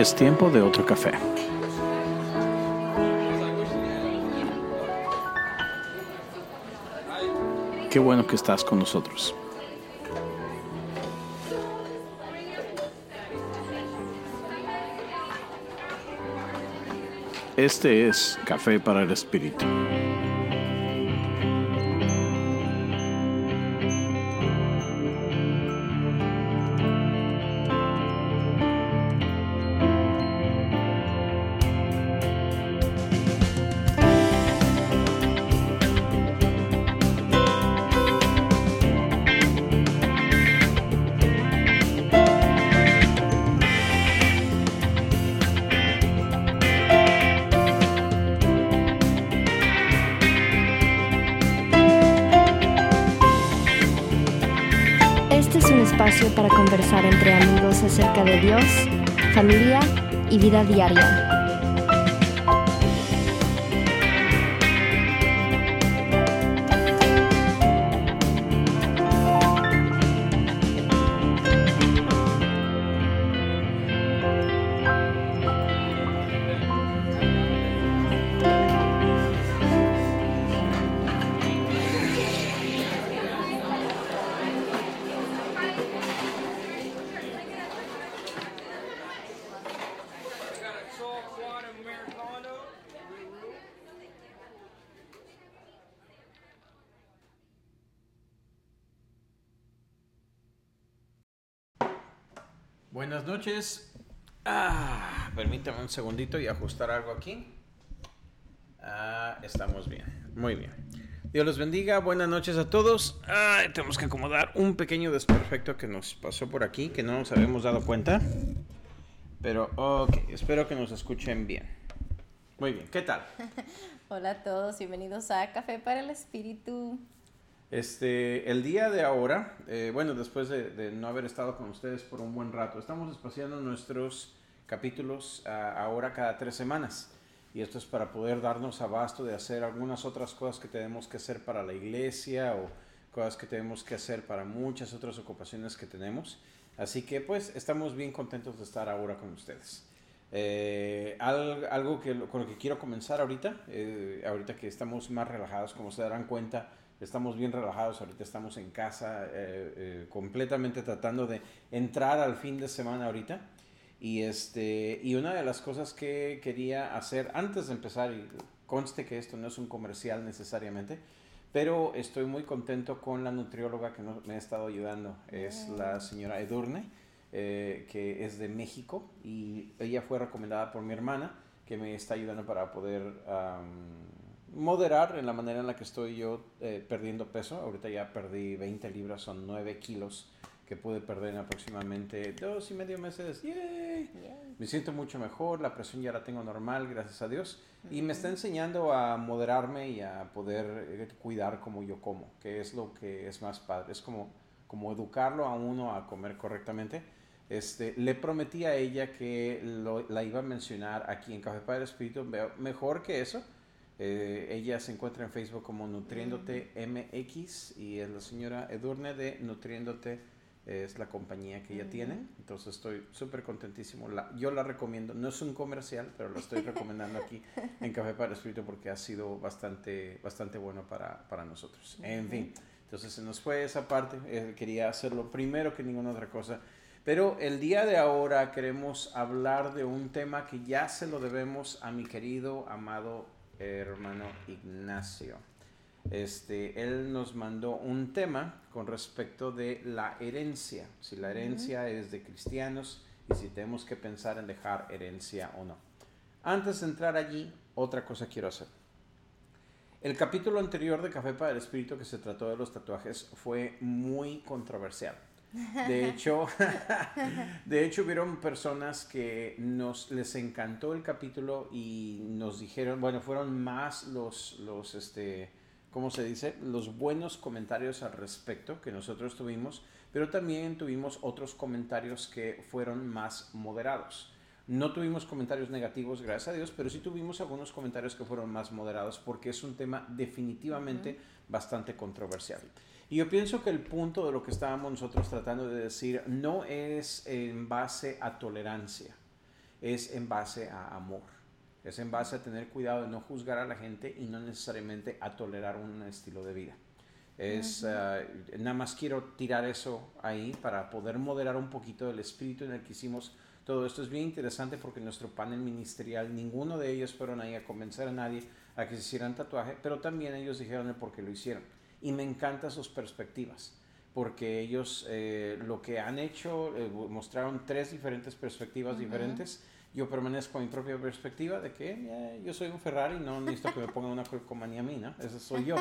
Es tiempo de otro café. Qué bueno que estás con nosotros. Este es Café para el Espíritu. Diaria. Permítame un segundito y ajustar algo aquí. Ah, estamos bien. Muy bien. Dios los bendiga. Buenas noches a todos. Ay, tenemos que acomodar un pequeño desperfecto que nos pasó por aquí, que no nos habíamos dado cuenta. Pero, ok, espero que nos escuchen bien. Muy bien, ¿qué tal? Hola a todos, bienvenidos a Café para el Espíritu. Este, el día de ahora, eh, bueno, después de, de no haber estado con ustedes por un buen rato, estamos espaciando nuestros capítulos ah, ahora cada tres semanas. Y esto es para poder darnos abasto de hacer algunas otras cosas que tenemos que hacer para la iglesia o cosas que tenemos que hacer para muchas otras ocupaciones que tenemos. Así que pues estamos bien contentos de estar ahora con ustedes. Eh, al- algo que, con lo que quiero comenzar ahorita, eh, ahorita que estamos más relajados, como se darán cuenta, estamos bien relajados, ahorita estamos en casa, eh, eh, completamente tratando de entrar al fin de semana ahorita. Y, este, y una de las cosas que quería hacer antes de empezar, y conste que esto no es un comercial necesariamente, pero estoy muy contento con la nutrióloga que me ha estado ayudando. Es la señora Edurne, eh, que es de México y ella fue recomendada por mi hermana, que me está ayudando para poder am, moderar en la manera en la que estoy yo eh, perdiendo peso. Ahorita ya perdí 20 libras, son 9 kilos que pude perder en aproximadamente dos y medio meses. ¡Yay! Me siento mucho mejor, la presión ya la tengo normal, gracias a Dios. Y me está enseñando a moderarme y a poder eh, cuidar como yo como, que es lo que es más padre. Es como, como educarlo a uno a comer correctamente. Este, le prometí a ella que lo- la iba a mencionar aquí en Café para el Espíritu. Mejor que eso, eh, ella se encuentra en Facebook como Nutriéndote MX y es la señora Edurne de Nutriéndote, es la compañía que ella tiene. Entonces estoy súper contentísimo. La- yo la recomiendo, no es un comercial, pero la estoy recomendando aquí en Café para el Espíritu porque ha sido bastante, bastante bueno para, para nosotros. En fin, entonces se nos fue esa parte. eh, quería hacerlo primero que ninguna otra cosa. Pero el día de ahora queremos hablar de un tema que ya se lo debemos a mi querido, amado hermano Ignacio. Este, él nos mandó un tema con respecto de la herencia, si la herencia es de cristianos y si tenemos que pensar en dejar herencia o no. Antes de entrar allí, otra cosa quiero hacer. El capítulo anterior de Café para el Espíritu que se trató de los tatuajes fue muy controversial. De hecho, de hecho hubieron personas que nos les encantó el capítulo y nos dijeron, bueno, fueron más los los este ¿cómo se dice? los buenos comentarios al respecto que nosotros tuvimos, pero también tuvimos otros comentarios que fueron más moderados. No tuvimos comentarios negativos, gracias a Dios, pero sí tuvimos algunos comentarios que fueron más moderados porque es un tema definitivamente bastante controversial. Y yo pienso que el punto de lo que estábamos nosotros tratando de decir no es en base a tolerancia, es en base a amor. Es en base a tener cuidado de no juzgar a la gente y no necesariamente a tolerar un estilo de vida. Es, eh, nada más quiero tirar eso ahí para poder moderar un poquito el espíritu en el que hicimos todo esto. Es bien interesante porque nuestro panel ministerial, ninguno de ellos fueron ahí a convencer a nadie a que se hicieran tatuaje, pero también ellos dijeron el por qué lo hicieron. Y me encantan sus perspectivas, porque ellos eh, lo que han hecho, eh, mostraron tres diferentes perspectivas diferentes yo permanezco con mi propia perspectiva de que eh, yo soy un Ferrari, no necesito que me pongan una calcomanía a mí, ¿no? Ese soy yo.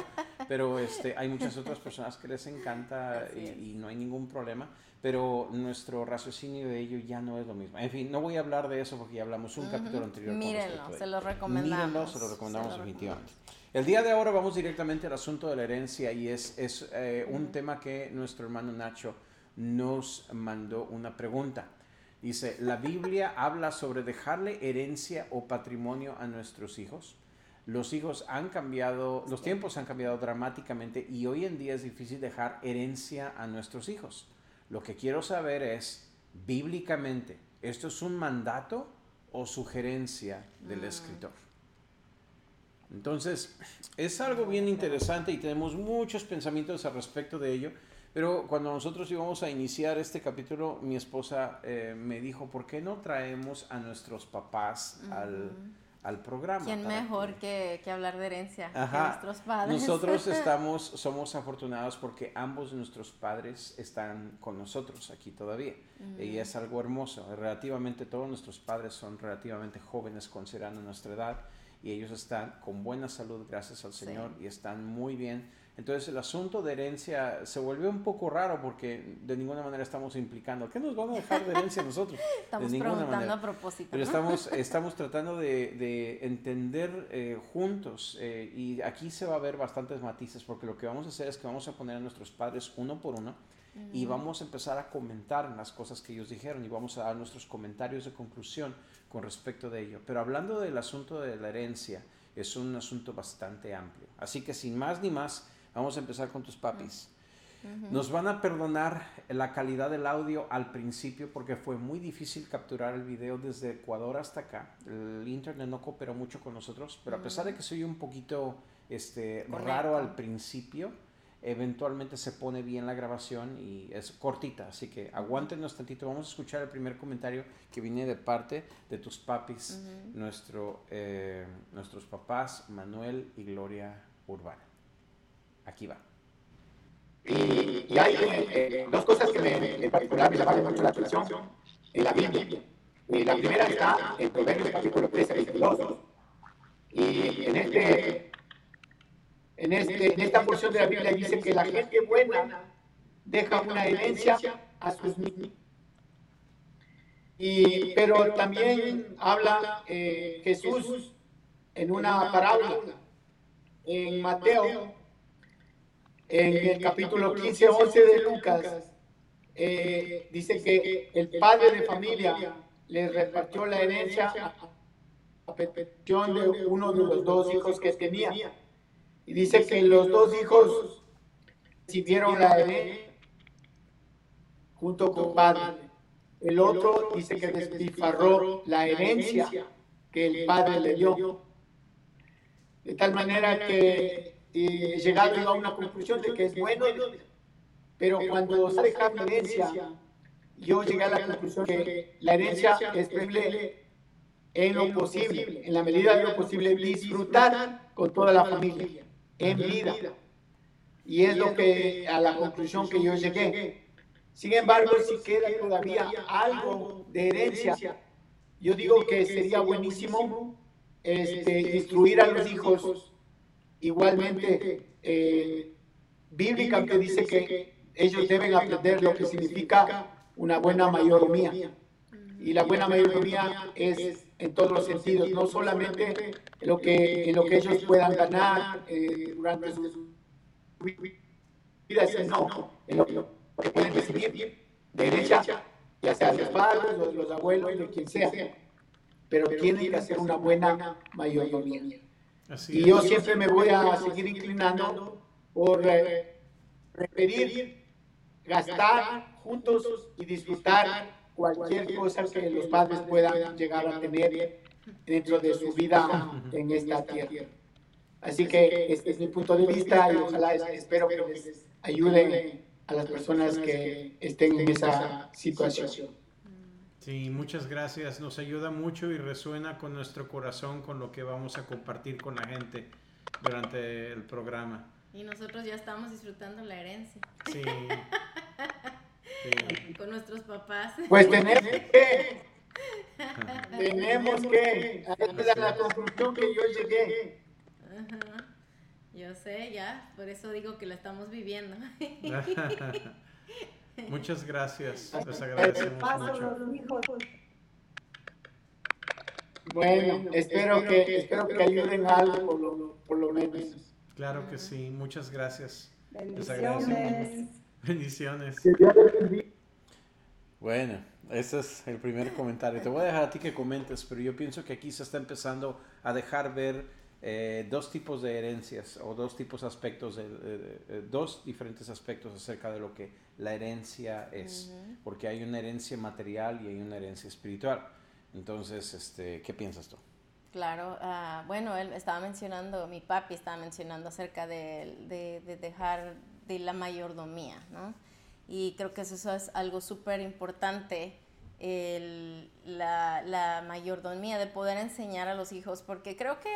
Pero este, hay muchas otras personas que les encanta y, no hay ningún problema, pero nuestro raciocinio de ello ya no es lo mismo. En fin, no voy a hablar de eso porque ya hablamos un capítulo anterior. Mírenlo, se lo recomendamos. Mírenlo, se lo recomendamos definitivamente. El día de ahora vamos directamente al asunto de la herencia y es, es eh, un tema que nuestro hermano Nacho nos mandó una pregunta. Dice, la Biblia habla sobre dejarle herencia o patrimonio a nuestros hijos. Los hijos han cambiado, los tiempos han cambiado dramáticamente y hoy en día es difícil dejar herencia a nuestros hijos. Lo que quiero saber es, bíblicamente, ¿esto es un mandato o sugerencia del mm. escritor? Entonces, es algo bien interesante y tenemos muchos pensamientos al respecto de ello. Pero cuando nosotros íbamos a iniciar este capítulo, mi esposa eh, me dijo, ¿por qué no traemos a nuestros papás al, al, programa? ¿Quién mejor que, que, hablar de herencia que nuestros padres? Nosotros estamos, somos afortunados porque ambos de nuestros padres están con nosotros aquí todavía. Y es algo hermoso. Relativamente todos nuestros padres son relativamente jóvenes considerando nuestra edad. Y ellos están con buena salud, gracias al Señor, y están muy bien entonces el asunto de herencia se volvió un poco raro porque de ninguna manera estamos implicando, ¿qué nos van a dejar de herencia nosotros? estamos de ninguna preguntando a propósito. Pero estamos, estamos tratando de, de entender eh, juntos eh, y aquí se va a ver bastantes matices porque lo que vamos a hacer es que vamos a poner a nuestros padres uno por uno y vamos a empezar a comentar las cosas que ellos dijeron y vamos a dar nuestros comentarios de conclusión con respecto de ello. Pero hablando del asunto de la herencia, es un asunto bastante amplio. Así que sin más ni más, Vamos a empezar con tus papis. Nos van a perdonar la calidad del audio al principio porque fue muy difícil capturar el video desde Ecuador hasta acá. El internet no cooperó mucho con nosotros, pero a pesar de que soy un poquito este, raro al principio, eventualmente se pone bien la grabación y es cortita, así que aguántenos tantito. Vamos a escuchar el primer comentario que viene de parte de tus papis, nuestro, eh, nuestros papás Manuel y Gloria Urbana. Aquí va. Y, hay eh, dos cosas que me, en particular me llamaron mucho la atención en la Biblia. La primera está en Proverbios capítulo 13, 22. Y en, este, en, este, en esta porción de la Biblia dice que la gente buena deja una herencia a sus niños. Y, pero también habla eh, Jesús en una parábola en Mateo en el capítulo 15, 11 de Lucas, eh, dice que el padre de familia le repartió la herencia a petición de uno de los dos hijos que tenía. Y dice que los dos hijos recibieron la herencia junto con padre. El otro dice que despilfarró la herencia que el padre le dio. De tal manera que y llegado a una conclusión de que es bueno, pero cuando se deja la herencia, yo llegué a la conclusión que la herencia es preferible en lo posible, en la medida de lo posible, disfrutar con toda la familia, en vida. Y es lo que, a la conclusión que yo llegué. Sin embargo, si queda todavía algo de herencia, yo digo que sería buenísimo este, instruir a los hijos Igualmente, eh, bíblicamente dice que ellos deben aprender lo que significa una buena mayordomía. Y la buena mayordomía es en todos los sentidos, no solamente en lo que, lo que ellos puedan ganar eh, durante su vida, sino en lo que pueden recibir de derecha, ya sea los padres, los, los abuelos, de quien sea. Pero tienen que hacer una buena mayordomía y yo siempre me voy a seguir inclinando por preferir gastar juntos y disfrutar cualquier cosa que los padres puedan llegar a tener dentro de su vida en esta tierra. Así que este es mi punto de vista y ojalá espero que les ayuden a las personas que estén en esa situación. Sí, muchas gracias. Nos ayuda mucho y resuena con nuestro corazón con lo que vamos a compartir con la gente durante el programa. Y nosotros ya estamos disfrutando la herencia. Sí. Con nuestros papás. Pues tenemos que. tenemos que. Esa es la conclusión que yo llegué. Yo sé, ya. Por eso digo que la estamos viviendo. Muchas gracias. Les agradecemos mucho. Bueno, espero que, espero que ayuden algo por lo, por lo menos. Claro que sí. Muchas gracias. Bendiciones. Bendiciones. Bueno, ese es el primer comentario. Te voy a dejar a ti que comentes, pero yo pienso que aquí se está empezando a dejar ver eh, dos tipos de herencias o dos tipos de aspectos, de, dos diferentes aspectos acerca de lo que la herencia es, porque hay una herencia material y hay una herencia espiritual. Entonces, este, ¿qué piensas tú? Claro, ah, bueno, él estaba mencionando, mi papi estaba mencionando acerca de, de dejar de la mayordomía, ¿no? Y creo que eso es algo súper importante, la, la mayordomía, de poder enseñar a los hijos, porque creo que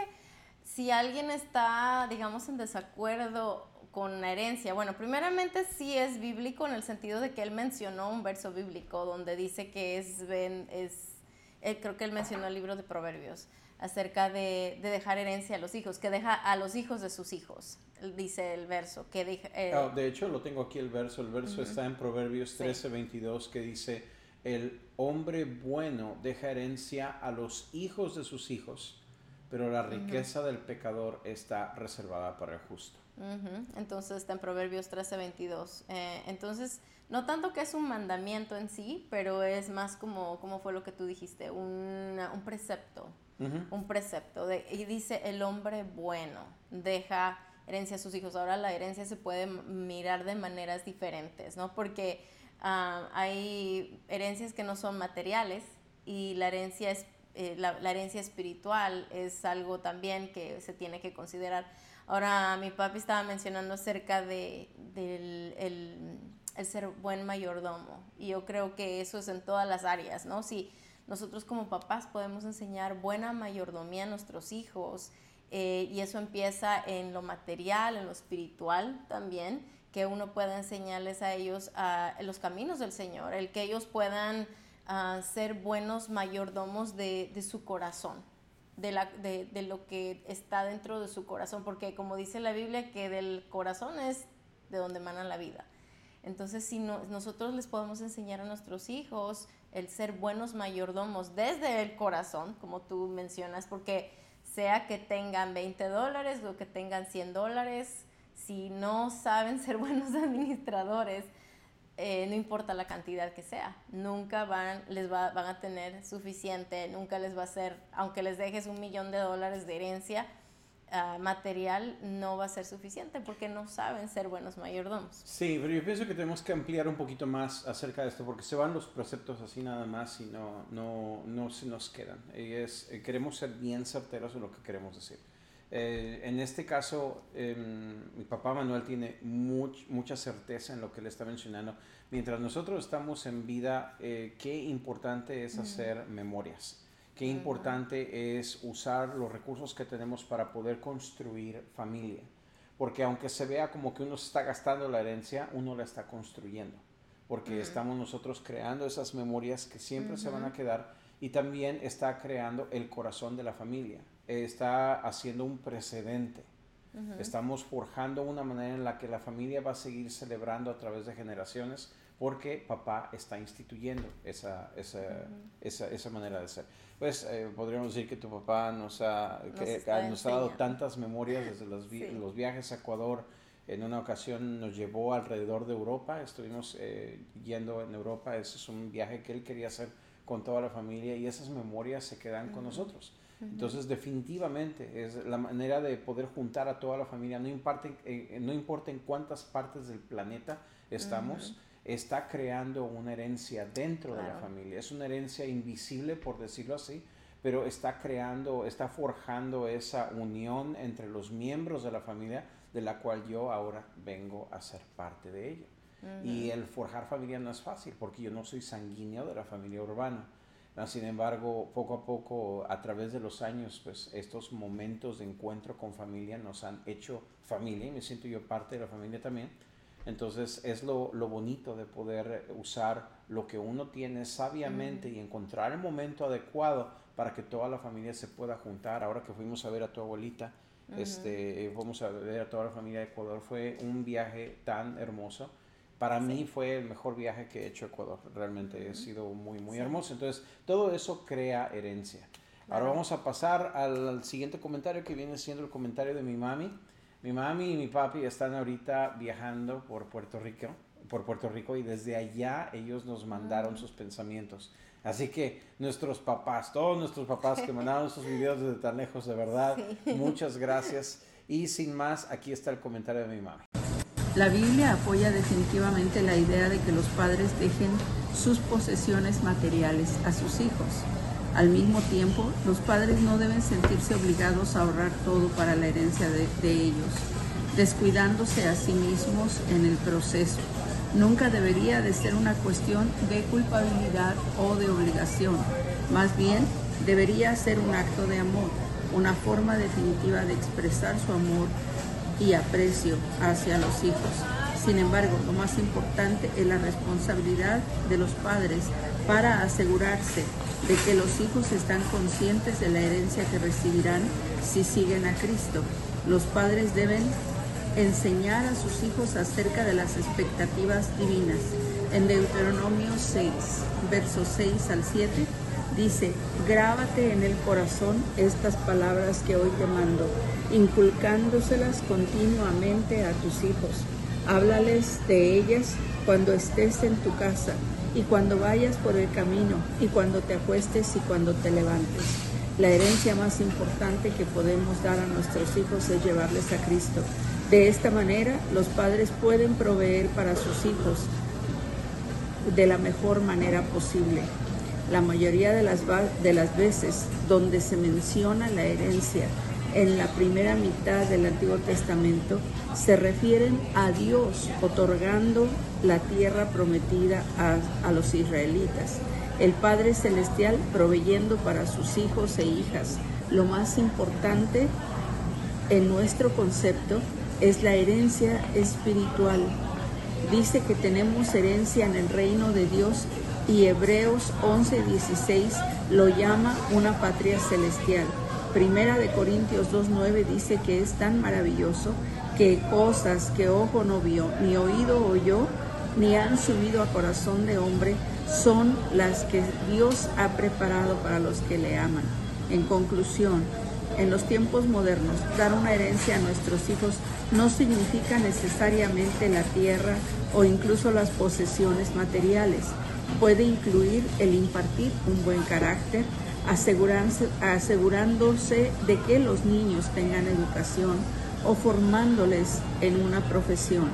si alguien está, digamos, en desacuerdo con la herencia, bueno, primeramente sí es bíblico en el sentido de que él mencionó un verso bíblico donde dice que es, es eh, creo que él mencionó el libro de Proverbios acerca de, dejar herencia a los hijos, que deja a los hijos de sus hijos, dice el verso. Que deja, eh, ah, de hecho, lo tengo aquí el verso, el verso está en Proverbios 13, 22, que dice, el hombre bueno deja herencia a los hijos de sus hijos pero la riqueza del pecador está reservada para el justo. Entonces está en Proverbios 13, 22. Eh, entonces, no tanto que es un mandamiento en sí, pero es más como, como fue lo que tú dijiste, un precepto. Un precepto. De, y dice, el hombre bueno deja herencia a sus hijos. Ahora la herencia se puede mirar de maneras diferentes, ¿no? Porque ah, hay herencias que no son materiales y la herencia es eh, la, herencia espiritual es algo también que se tiene que considerar. Ahora, mi papi estaba mencionando acerca de, del el, ser buen mayordomo y yo creo que eso es en todas las áreas, ¿no? Si nosotros como papás podemos enseñar buena mayordomía a nuestros hijos eh, y eso empieza en lo material, en lo espiritual también, que uno pueda enseñarles a ellos los caminos del Señor, el que ellos puedan ser buenos mayordomos de, su corazón, de, la, de, de, lo que está dentro de su corazón, porque como dice la Biblia, que del corazón es de donde emana la vida. Entonces, si nosotros les podemos enseñar a nuestros hijos el ser buenos mayordomos desde el corazón, como tú mencionas, porque sea que tengan 20 dólares o que tengan 100 dólares, si no saben ser buenos administradores, eh, no importa la cantidad que sea, nunca van, les va, van a tener suficiente, nunca les va a ser, aunque les dejes un millón de dólares de herencia ah, material, no va a ser suficiente porque no saben ser buenos mayordomos. Sí, pero yo pienso que tenemos que ampliar un poquito más acerca de esto porque se van los preceptos así nada más y no, no, no se nos quedan. Y es, eh, queremos ser bien certeros en lo que queremos decir. Eh, en este caso, em, mi papá Manuel tiene mucha certeza en lo que le está mencionando. Mientras nosotros estamos en vida, eh, qué importante es hacer memorias. Qué importante es usar los recursos que tenemos para poder construir familia. Porque aunque se vea como que uno está gastando la herencia, uno la está construyendo. Porque estamos nosotros creando esas memorias que siempre se van a quedar y también está creando el corazón de la familia está haciendo un precedente. Estamos forjando una manera en la que la familia va a seguir celebrando a través de generaciones porque papá está instituyendo esa, esa, esa, esa manera de ser. Pues eh, podríamos decir que tu papá nos ha, nos, ha dado tantas memorias desde los, los, viajes a Ecuador. En una ocasión nos llevó alrededor de Europa, estuvimos eh, yendo en Europa, ese es un viaje que él quería hacer con toda la familia y esas memorias se quedan con nosotros. Entonces, definitivamente es la manera de poder juntar a toda la familia, no importa, eh, no importa en cuántas partes del planeta estamos, está creando una herencia dentro de la familia. Es una herencia invisible, por decirlo así, pero está creando, está forjando esa unión entre los miembros de la familia de la cual yo ahora vengo a ser parte de ella. Y el forjar familia no es fácil porque yo no soy sanguíneo de la familia urbana. Ah, sin embargo, poco a poco, a través de los años, pues estos momentos de encuentro con familia nos han hecho familia y me siento yo parte de la familia también. Entonces es lo, lo bonito de poder usar lo que uno tiene sabiamente y encontrar el momento adecuado para que toda la familia se pueda juntar. Ahora que fuimos a ver a tu abuelita, este, fuimos a ver a toda la familia de Ecuador, fue un viaje tan hermoso para mí fue el mejor viaje que he hecho a Ecuador. Realmente ha sido muy, muy hermoso. Entonces, todo eso crea herencia. Ahora vamos a pasar al, siguiente comentario que viene siendo el comentario de mi mami. Mi mami y mi papi están ahorita viajando por Puerto Rico, por Puerto Rico y desde allá ellos nos mandaron sus pensamientos. Así que nuestros papás, todos nuestros papás que mandaron sus videos desde tan lejos, de verdad, muchas gracias. Y sin más, aquí está el comentario de mi mami. La Biblia apoya definitivamente la idea de que los padres dejen sus posesiones materiales a sus hijos. Al mismo tiempo, los padres no deben sentirse obligados a ahorrar todo para la herencia de, ellos, descuidándose a sí mismos en el proceso. Nunca debería de ser una cuestión de culpabilidad o de obligación. Más bien, debería ser un acto de amor, una forma definitiva de expresar su amor y aprecio hacia los hijos. Sin embargo, lo más importante es la responsabilidad de los padres para asegurarse de que los hijos están conscientes de la herencia que recibirán si siguen a Cristo. Los padres deben enseñar a sus hijos acerca de las expectativas divinas. En Deuteronomio 6, versos 6 al 7, dice, grábate en el corazón estas palabras que hoy te mando inculcándoselas continuamente a tus hijos. Háblales de ellas cuando estés en tu casa y cuando vayas por el camino y cuando te acuestes y cuando te levantes. La herencia más importante que podemos dar a nuestros hijos es llevarles a Cristo. De esta manera, los padres pueden proveer para sus hijos de la mejor manera posible. La mayoría de las, de las veces donde se menciona la herencia en la primera mitad del Antiguo Testamento se refieren a Dios otorgando la tierra prometida a, los israelitas, el Padre Celestial proveyendo para sus hijos e hijas. Lo más importante en nuestro concepto es la herencia espiritual. Dice que tenemos herencia en el reino de Dios y Hebreos 11:16 lo llama una patria celestial. Primera de Corintios 2.9 dice que es tan maravilloso que cosas que ojo no vio, ni oído oyó, ni han subido a corazón de hombre, son las que Dios ha preparado para los que le aman. En conclusión, en los tiempos modernos, dar una herencia a nuestros hijos no significa necesariamente la tierra o incluso las posesiones materiales. Puede incluir el impartir un buen carácter, asegurándose de que los niños tengan educación o formándoles en una profesión.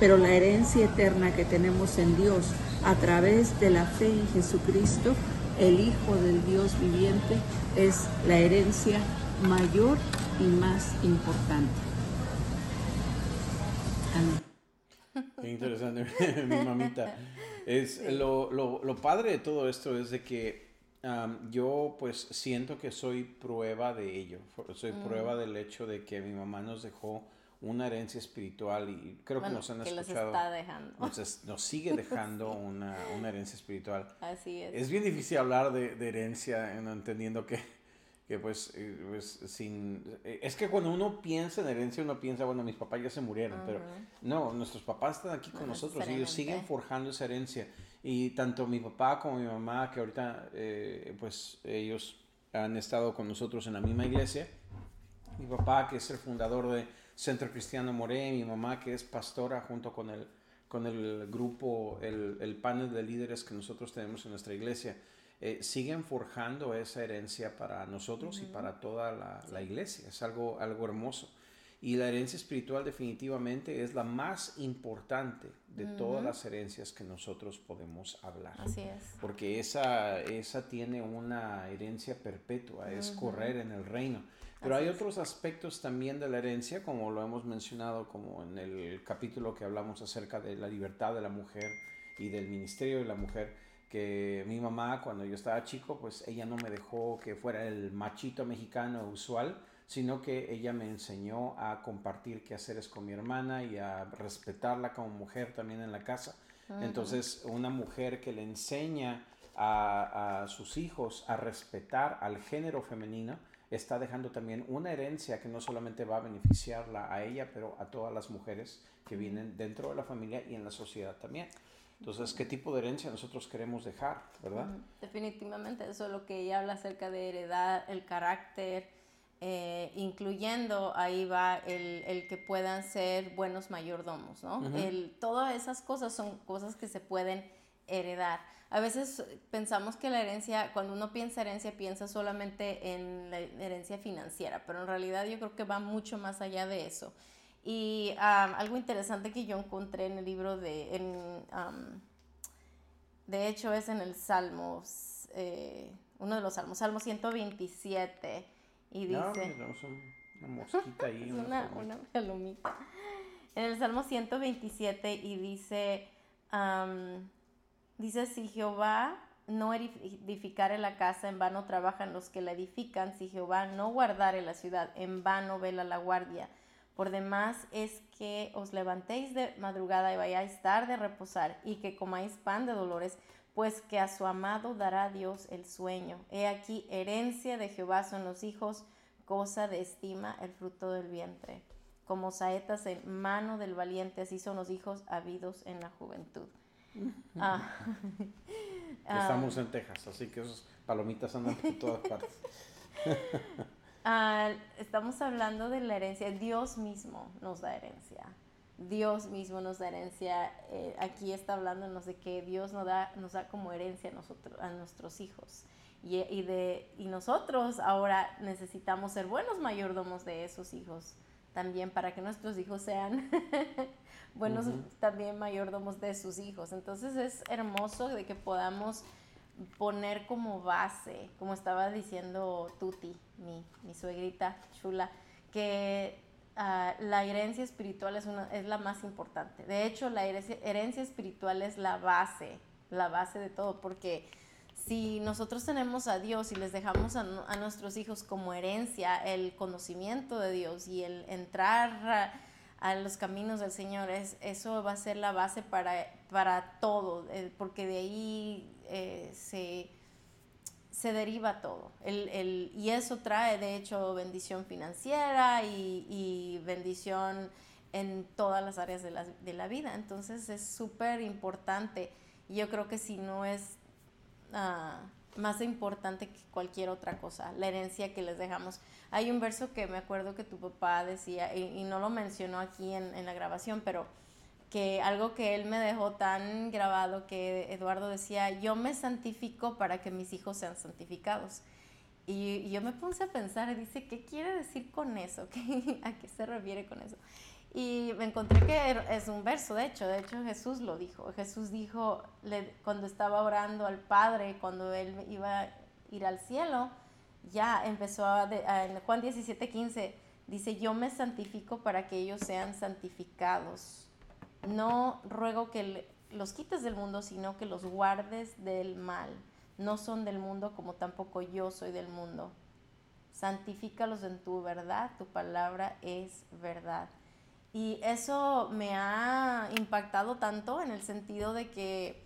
Pero la herencia eterna que tenemos en Dios a través de la fe en Jesucristo, el Hijo del Dios viviente, es la herencia mayor y más importante. Qué interesante, mi mamita. Es, lo, lo, lo padre de todo esto es de que yo pues siento que soy prueba de ello, soy mm. prueba del hecho de que mi mamá nos dejó una herencia espiritual y creo que nos han escuchado. Nos, sigue dejando una, una, herencia espiritual. Así es. Es bien difícil hablar de, de herencia entendiendo que, que pues, eh, pues, sin... Eh, es que cuando uno piensa en herencia uno piensa, bueno, mis papás ya se murieron, pero no, nuestros papás están aquí con nosotros y ellos siguen forjando esa herencia. Y tanto mi papá como mi mamá, que ahorita eh, pues ellos han estado con nosotros en la misma iglesia, mi papá que es el fundador de Centro Cristiano Moré, mi mamá que es pastora junto con el, con el grupo, el, el panel de líderes que nosotros tenemos en nuestra iglesia, eh, siguen forjando esa herencia para nosotros y para toda la, la, iglesia. Es algo, algo hermoso. Y la herencia espiritual definitivamente es la más importante de todas las herencias que nosotros podemos hablar. Así es. Porque esa, esa tiene una herencia perpetua, es correr en el reino. Pero hay otros aspectos también de la herencia, como lo hemos mencionado como en el capítulo que hablamos acerca de la libertad de la mujer y del ministerio de la mujer, que mi mamá cuando yo estaba chico, pues ella no me dejó que fuera el machito mexicano usual, sino que ella me enseñó a compartir quehaceres con mi hermana y a respetarla como mujer también en la casa. Entonces, una mujer que le enseña a, sus hijos a respetar al género femenino, está dejando también una herencia que no solamente va a beneficiarla a ella, pero a todas las mujeres que vienen dentro de la familia y en la sociedad también. Entonces, ¿qué tipo de herencia nosotros queremos dejar, verdad? Definitivamente, eso es lo que ella habla acerca de heredad, el carácter, eh, incluyendo ahí va el, el, que puedan ser buenos mayordomos, ¿no? el, todas esas cosas son cosas que se pueden heredar. A veces pensamos que la herencia, cuando uno piensa herencia, piensa solamente en la herencia financiera, pero en realidad yo creo que va mucho más allá de eso. Y algo interesante que yo encontré en el libro de, en, de hecho es en el Salmos, eh, uno de los Salmos, Salmo 127 y dice... una mosquita ahí. una, una palomita. En el Salmo 127 y dice, dice, si Jehová no edificare la casa, en vano trabajan los que la edifican, si Jehová no guardare la ciudad, en vano vela la guardia. Por demás es que os levantéis de madrugada y vayáis tarde a reposar, y que comáis pan de dolores, pues que a su amado dará Dios el sueño. He aquí, herencia de Jehová son los hijos, cosa de estima el fruto del vientre. Como saetas en mano del valiente, así son los hijos habidos en la juventud. Ah. Estamos en Texas, así que esos palomitas andan por todas partes. Ah, estamos hablando de la herencia. Dios mismo nos da herencia. Dios mismo nos da herencia. Eh, aquí está hablándonos de que Dios nos da, nos da como herencia a, nosotros, a nuestros hijos. Y, y, de, y nosotros ahora necesitamos ser buenos mayordomos de esos hijos también para que nuestros hijos sean buenos también mayordomos de sus hijos. Entonces es hermoso de que podamos poner como base, como estaba diciendo Tuti, mi, mi suegrita chula, que Ah, la herencia espiritual es, una, es la más importante. De hecho, la herencia, espiritual es la base, la base de todo, porque si nosotros tenemos a Dios y les dejamos a, nuestros hijos como herencia el conocimiento de Dios y el entrar a, los caminos del Señor, es, eso va a ser la base para, para todo, eh, porque de ahí eh, se se deriva todo. El, el, y eso trae, de hecho, bendición financiera y, y bendición en todas las áreas de la, de la vida. Entonces es súper importante. Yo creo que si no es uh, más importante que cualquier otra cosa, la herencia que les dejamos. Hay un verso que me acuerdo que tu papá decía, y, y no lo mencionó aquí en, en la grabación, pero que algo que él me dejó tan grabado que Eduardo decía, yo me santifico para que mis hijos sean santificados. Y, yo me puse a pensar, y dice, ¿qué quiere decir con eso? ¿A qué se refiere con eso? Y me encontré que es un verso, de hecho, de hecho Jesús lo dijo. Jesús dijo cuando estaba orando al Padre, cuando él iba a ir al cielo, ya empezó a, en Juan 17, 15, dice, yo me santifico para que ellos sean santificados no ruego que los quites del mundo, sino que los guardes del mal. No son del mundo como tampoco yo soy del mundo. Santifícalos en tu verdad, tu palabra es verdad. Y eso me ha impactado tanto en el sentido de que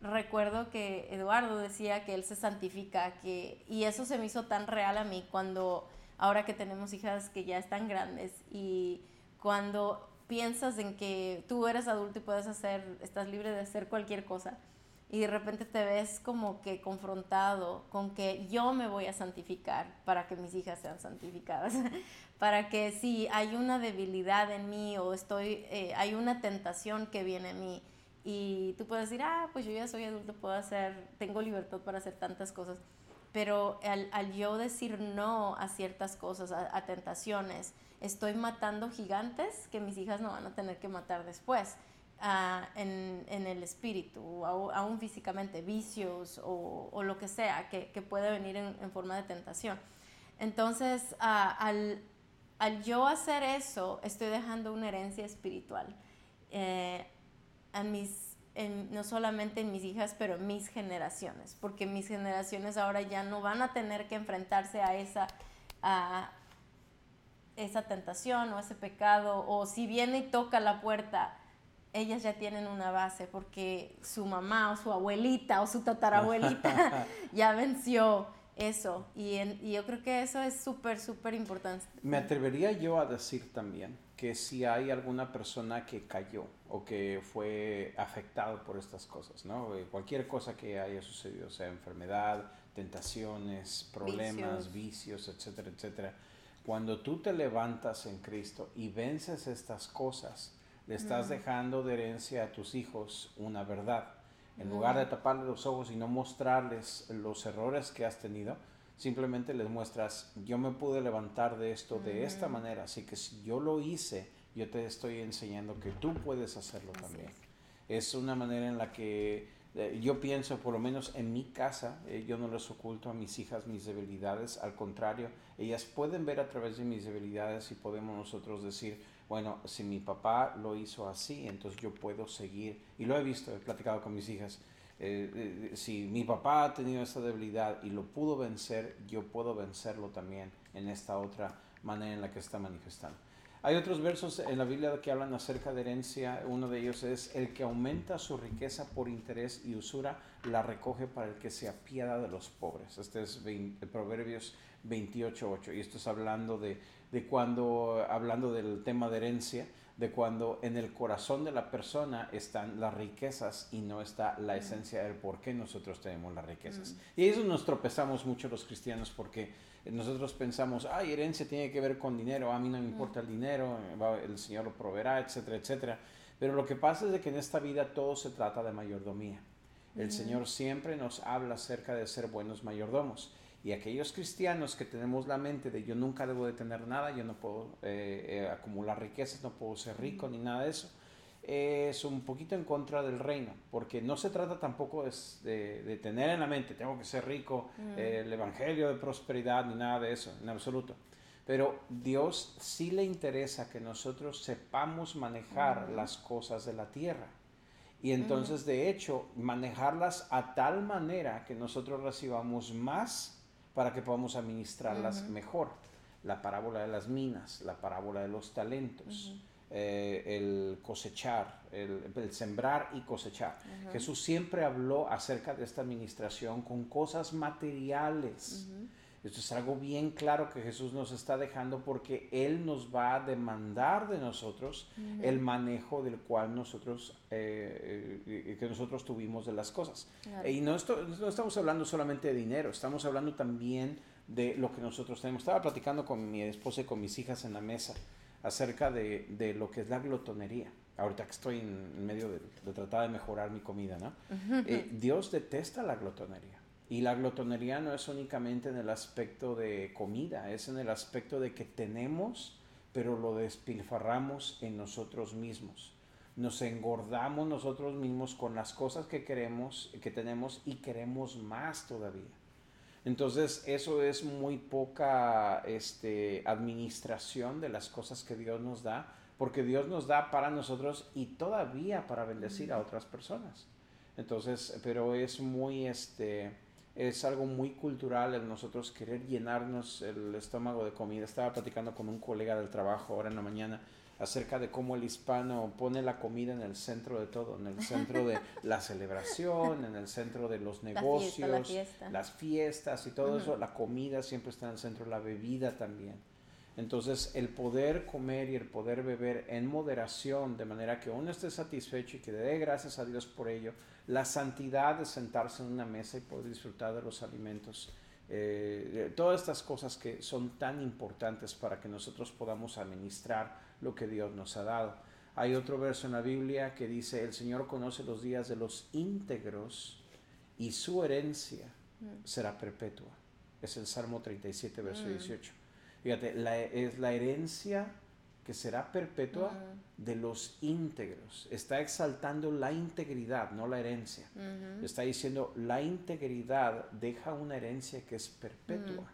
recuerdo que Eduardo decía que él se santifica, que, y eso se me hizo tan real a mí cuando, ahora que tenemos hijas que ya están grandes y cuando piensas en que tú eres adulto y puedes hacer, estás libre de hacer cualquier cosa y de repente te ves como que confrontado con que yo me voy a santificar para que mis hijas sean santificadas, para que si hay una debilidad en mí o estoy, eh, hay una tentación que viene en mí y tú puedes decir, ah, pues yo ya soy adulto, puedo hacer, tengo libertad para hacer tantas cosas, pero al, yo decir no a ciertas cosas, a, a tentaciones, estoy matando gigantes que mis hijas no van a tener que matar después. Ah, en, en, el espíritu, o aún físicamente, vicios o, lo que sea que, que puede venir en, en, forma de tentación. Entonces, uh, al, al, yo hacer eso, estoy dejando una herencia espiritual. Eh, a mis, en, no solamente en mis hijas, pero en mis generaciones, porque mis generaciones ahora ya no van a tener que enfrentarse a esa, esa tentación o ese pecado, o si viene y toca la puerta, ellas ya tienen una base porque su mamá o su abuelita o su tatarabuelita ya venció eso. Y, y, yo creo que eso es súper, súper importante. Me atrevería yo a decir también que si hay alguna persona que cayó o que fue afectado por estas cosas, ¿no? Eh, cualquier cosa que haya sucedido, sea enfermedad, tentaciones, problemas, vicios, vicios etcétera, etcétera. Cuando tú te levantas en Cristo y vences estas cosas, le estás dejando de herencia a tus hijos una verdad. En lugar de taparles los ojos y no mostrarles los errores que has tenido, simplemente les muestras, yo me pude levantar de esto de esta manera, así que si yo lo hice, yo te estoy enseñando que tú puedes hacerlo también. Es. una manera en la que eh, yo pienso, por lo menos en mi casa, eh, yo no les oculto a mis hijas mis debilidades, al contrario, ellas pueden ver a través de mis debilidades y podemos nosotros decir, bueno, si mi papá lo hizo así, entonces yo puedo seguir, y lo he visto, he platicado con mis hijas, eh, si mi papá ha tenido esa debilidad y lo pudo vencer, yo puedo vencerlo también en esta otra manera en la que está manifestando. Hay otros versos en la Biblia que hablan acerca de herencia. Uno de ellos es, el que aumenta su riqueza por interés y usura, la recoge para el que se apiada de los pobres. Este es Proverbios 28.8. Y esto es hablando de de cuando, hablando del tema de herencia, de cuando en el corazón de la persona están las riquezas y no está la esencia del por qué nosotros tenemos las riquezas. Y eso nos tropezamos mucho los cristianos porque nosotros pensamos, ay, herencia tiene que ver con dinero, a mí no me importa el dinero, el Señor lo proveerá, etcétera, etcétera. Pero lo que pasa es de que en esta vida todo se trata de mayordomía. El Señor siempre nos habla acerca de ser buenos mayordomos. Y aquellos cristianos que tenemos la mente de yo nunca debo de tener nada, yo no puedo eh, eh, acumular riquezas, no puedo ser rico ni nada de eso, es un poquito en contra del reino, porque no se trata tampoco de, de, tener en la mente, tengo que ser rico, eh, el evangelio de prosperidad, ni nada de eso, en absoluto. Pero Dios sí le interesa que nosotros sepamos manejar las cosas de la tierra. Y entonces, de hecho, manejarlas a tal manera que nosotros recibamos más para que podamos administrarlas mejor. La parábola de las minas, la parábola de los talentos, eh, el cosechar, el, sembrar y cosechar. Jesús siempre habló acerca de esta administración con cosas materiales. Esto es algo bien claro que Jesús nos está dejando porque Él nos va a demandar de nosotros el manejo del cual nosotros, eh, eh, que nosotros tuvimos de las cosas. Y no, no estamos hablando solamente de dinero, estamos hablando también de lo que nosotros tenemos. Estaba platicando con mi esposa y con mis hijas en la mesa acerca de, de lo que es la glotonería. Ahorita que estoy en, medio de, tratar de mejorar mi comida, ¿no? Eh, Dios detesta la glotonería. Y la glotonería no es únicamente en el aspecto de comida, es en el aspecto de que tenemos, pero lo despilfarramos en nosotros mismos. Nos engordamos nosotros mismos con las cosas que queremos, que tenemos y queremos más todavía. Entonces, eso es muy poca este, administración de las cosas que Dios nos da, porque Dios nos da para nosotros y todavía para bendecir a otras personas. Entonces, pero es muy, este, es algo muy cultural el nosotros querer llenarnos el estómago de comida. Estaba platicando con un colega del trabajo ahora en la mañana acerca de cómo el hispano pone la comida en el centro de todo, en el centro de la celebración, en el centro de los negocios, las fiestas y todo eso. La comida siempre está en el centro, la bebida también. Entonces, el poder comer y el poder beber en moderación, de manera que uno esté satisfecho y que dé gracias a Dios por ello, la santidad de sentarse en una mesa y poder disfrutar de los alimentos, eh, todas estas cosas que son tan importantes para que nosotros podamos administrar lo que Dios nos ha dado. Hay otro verso en la Biblia que dice, el Señor conoce los días de los íntegros y su herencia mm. será perpetua. Es el Salmo 37, verso 18. Mm. Fíjate, la, es la herencia que será perpetua de los íntegros. Está exaltando la integridad, no la herencia. Está diciendo la integridad deja una herencia que es perpetua.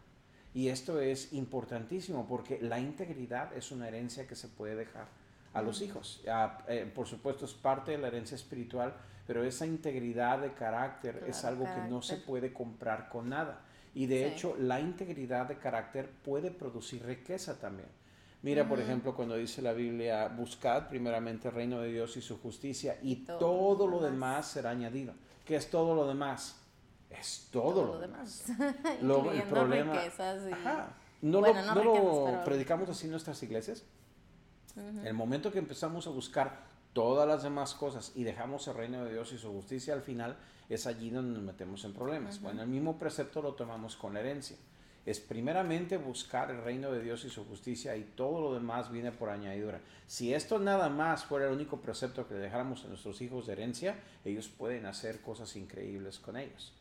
Y esto es importantísimo porque la integridad es una herencia que se puede dejar a los hijos. Eh, por supuesto es parte de la herencia espiritual, pero esa integridad de carácter es algo que no se puede comprar con nada. Y de hecho la integridad de carácter puede producir riqueza también. Mira, por ejemplo, cuando dice la Biblia, buscad primeramente el reino de Dios y su justicia y, todo, lo demás. será añadido. ¿Qué es todo lo demás? Es todo, lo, demás. Luego el problema... ¿No, lo, predicamos así en nuestras iglesias? El momento que empezamos a buscar todas las demás cosas y dejamos el reino de Dios y su justicia al final, es allí donde nos metemos en problemas. Bueno, el mismo precepto lo tomamos con la herencia es primeramente buscar el reino de Dios y su justicia y todo lo demás viene por añadidura. Si esto nada más fuera el único precepto que le dejáramos a nuestros hijos de herencia, ellos pueden hacer cosas increíbles con ellos.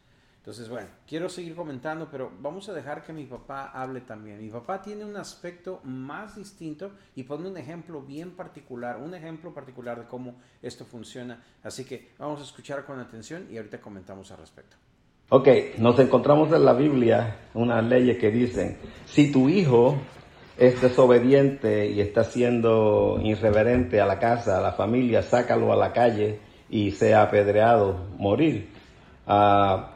Entonces, bueno, quiero seguir comentando, pero vamos a dejar que mi papá hable también. Mi papá tiene un aspecto más distinto y pone un ejemplo bien particular, un ejemplo particular de cómo esto funciona. Así que vamos a escuchar con atención y ahorita comentamos al respecto. Ok, nos encontramos en la Biblia unas leyes que dicen, si tu hijo es desobediente y está siendo irreverente a la casa, a la familia, sácalo a la calle y sea apedreado, morir. Ah,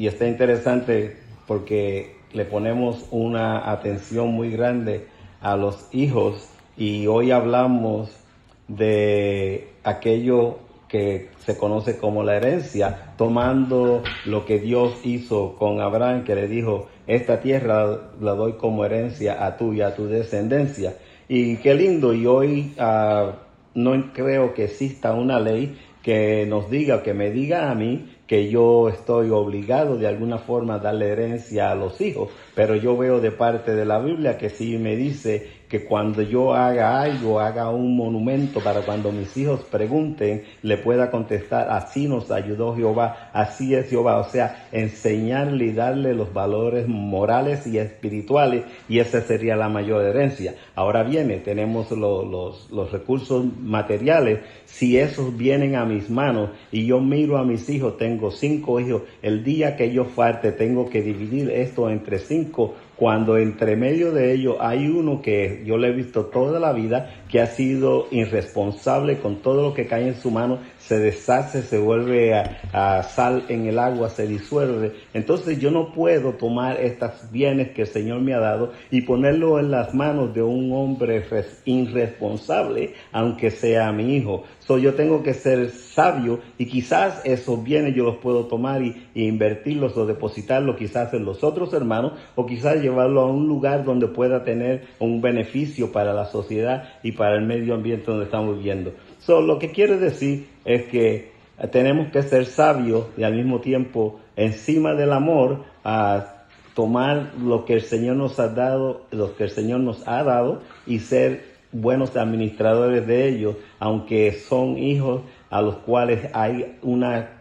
y está interesante porque le ponemos una atención muy grande a los hijos y hoy hablamos de aquello que se conoce como la herencia, tomando lo que Dios hizo con Abraham, que le dijo, esta tierra la doy como herencia a tú y a tu descendencia. Y qué lindo, y hoy uh, no creo que exista una ley que nos diga, que me diga a mí que yo estoy obligado de alguna forma a darle herencia a los hijos, pero yo veo de parte de la Biblia que sí me dice que cuando yo haga algo, haga un monumento para cuando mis hijos pregunten, le pueda contestar, así nos ayudó Jehová, así es Jehová, o sea, enseñarle y darle los valores morales y espirituales, y esa sería la mayor herencia. Ahora viene, tenemos los, los recursos materiales, si esos vienen a mis manos y yo miro a mis hijos, tengo cinco hijos, el día que yo falte tengo que dividir esto entre cinco cuando entre medio de ellos hay uno que yo le he visto toda la vida, que ha sido irresponsable con todo lo que cae en su mano, se deshace, se vuelve a, sal en el agua, se disuelve. Entonces yo no puedo tomar estos bienes que el Señor me ha dado y ponerlo en las manos de un hombre irresponsable, aunque sea mi hijo. So, yo tengo que ser sabio y quizás esos bienes yo los puedo tomar y, invertirlos o depositarlos quizás en los otros hermanos o quizás llevarlo a un lugar donde pueda tener un beneficio para la sociedad y para el medio ambiente donde estamos viviendo. So, lo que quiere decir es que tenemos que ser sabios y al mismo tiempo encima del amor a tomar lo que el Señor nos ha dado, lo que el Señor nos ha dado y ser buenos administradores de ellos, aunque son hijos a los cuales hay una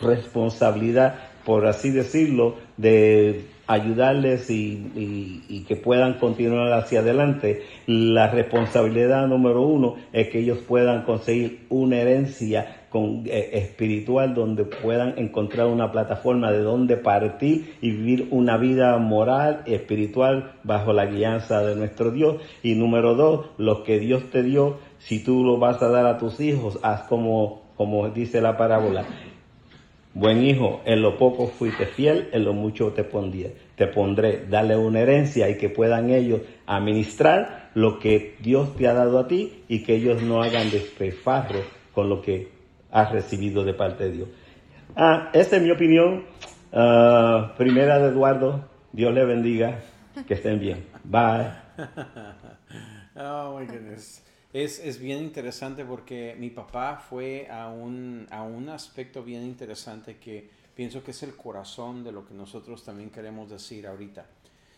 responsabilidad, por así decirlo, de ayudarles y, que puedan continuar hacia adelante. La responsabilidad número uno es que ellos puedan conseguir una herencia con, eh, espiritual donde puedan encontrar una plataforma de donde partir y vivir una vida moral, espiritual, bajo la guianza de nuestro Dios. Y número dos, lo que Dios te dio, si tú lo vas a dar a tus hijos, haz como, como dice la parábola. Buen hijo, en lo poco fuiste fiel, en lo mucho te pondré. Te pondré, dale una herencia y que puedan ellos administrar lo que Dios te ha dado a ti y que ellos no hagan despefarro con lo que has recibido de parte de Dios. Ah, esta es mi opinión. Ah, primera de Eduardo, Dios le bendiga, que estén bien. Bye. oh my goodness. Es, es, bien interesante porque mi papá fue a un, a un aspecto bien interesante que pienso que es el corazón de lo que nosotros también queremos decir ahorita.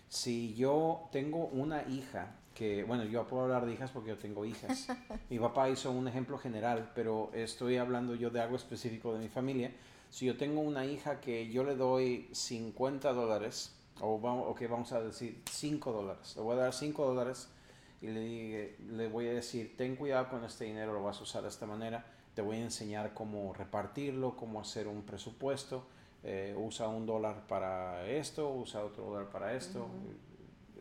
Si yo tengo una hija que, bueno, yo puedo hablar de hijas porque yo tengo hijas. Mi papá hizo un ejemplo general, pero estoy hablando yo de algo específico de mi familia. Si yo tengo una hija que yo le doy 50 dólares o vamos, okay, vamos a decir 5 dólares. Le voy a dar 5 dólares y le, le voy a decir, ten cuidado con este dinero, lo vas a usar de esta manera. Te voy a enseñar cómo repartirlo, cómo hacer un presupuesto. Eh, usa un dólar para esto, usa otro dólar para esto.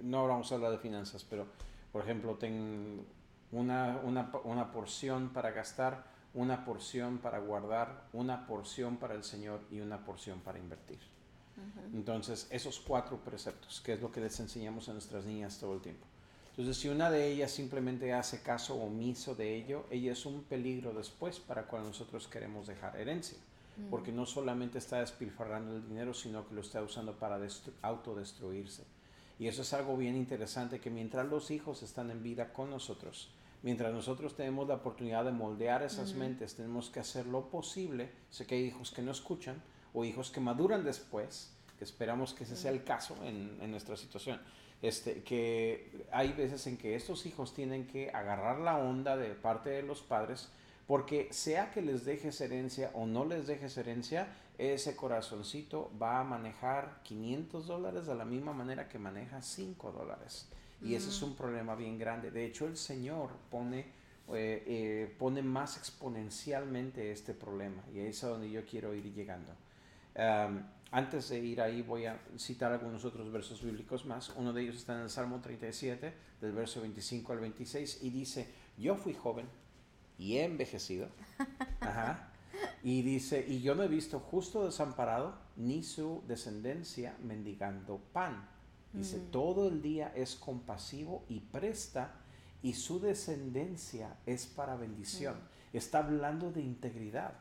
No vamos a hablar de finanzas, pero por ejemplo, ten una, una, una porción para gastar, una porción para guardar, una porción para el Señor y una porción para invertir. Entonces, esos cuatro preceptos, que es lo que les enseñamos a nuestras niñas todo el tiempo. Entonces, si una de ellas simplemente hace caso omiso de ello, ella es un peligro después para cuando nosotros queremos dejar herencia. Porque no solamente está despilfarrando el dinero, sino que lo está usando para autodestruirse. Y eso es algo bien interesante, que mientras los hijos están en vida con nosotros, mientras nosotros tenemos la oportunidad de moldear esas mentes, tenemos que hacer lo posible. Sé que hay hijos que no escuchan o hijos que maduran después, que esperamos que ese sea el caso en, en nuestra situación este, que hay veces en que estos hijos tienen que agarrar la onda de parte de los padres, porque sea que les dejes herencia o no les dejes herencia, ese corazoncito va a manejar 500 dólares de la misma manera que maneja 5 dólares. Y ese es un problema bien grande. De hecho, el Señor pone, eh, eh, pone más exponencialmente este problema. Y ahí es a donde yo quiero ir llegando. Antes de ir ahí voy a citar algunos otros versos bíblicos más. Uno de ellos está en el Salmo 37, del verso 25 al 26, y dice, yo fui joven y he envejecido. Ajá. Y dice, y yo no he visto justo desamparado, ni su descendencia mendigando pan. Dice, mm. todo el día es compasivo y presta, y su descendencia es para bendición. Mm. Está hablando de integridad.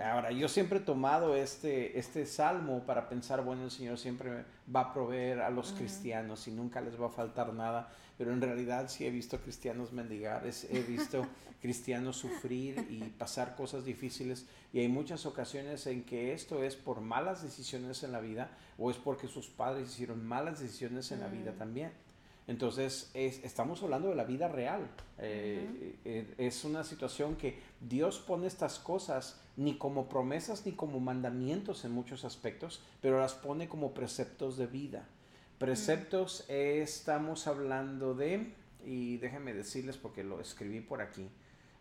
Ahora, yo siempre he tomado este, este salmo para pensar, bueno, el Señor siempre va a proveer a los cristianos y nunca les va a faltar nada, pero en realidad sí he visto cristianos mendigar, he visto cristianos sufrir y pasar cosas difíciles y hay muchas ocasiones en que esto es por malas decisiones en la vida o es porque sus padres hicieron malas decisiones en la vida también. Entonces, estamos hablando de la vida real. Eh, eh, es una situación que Dios pone estas cosas ni como promesas ni como mandamientos en muchos aspectos, pero las pone como preceptos de vida. Preceptos estamos hablando de, y déjenme decirles porque lo escribí por aquí,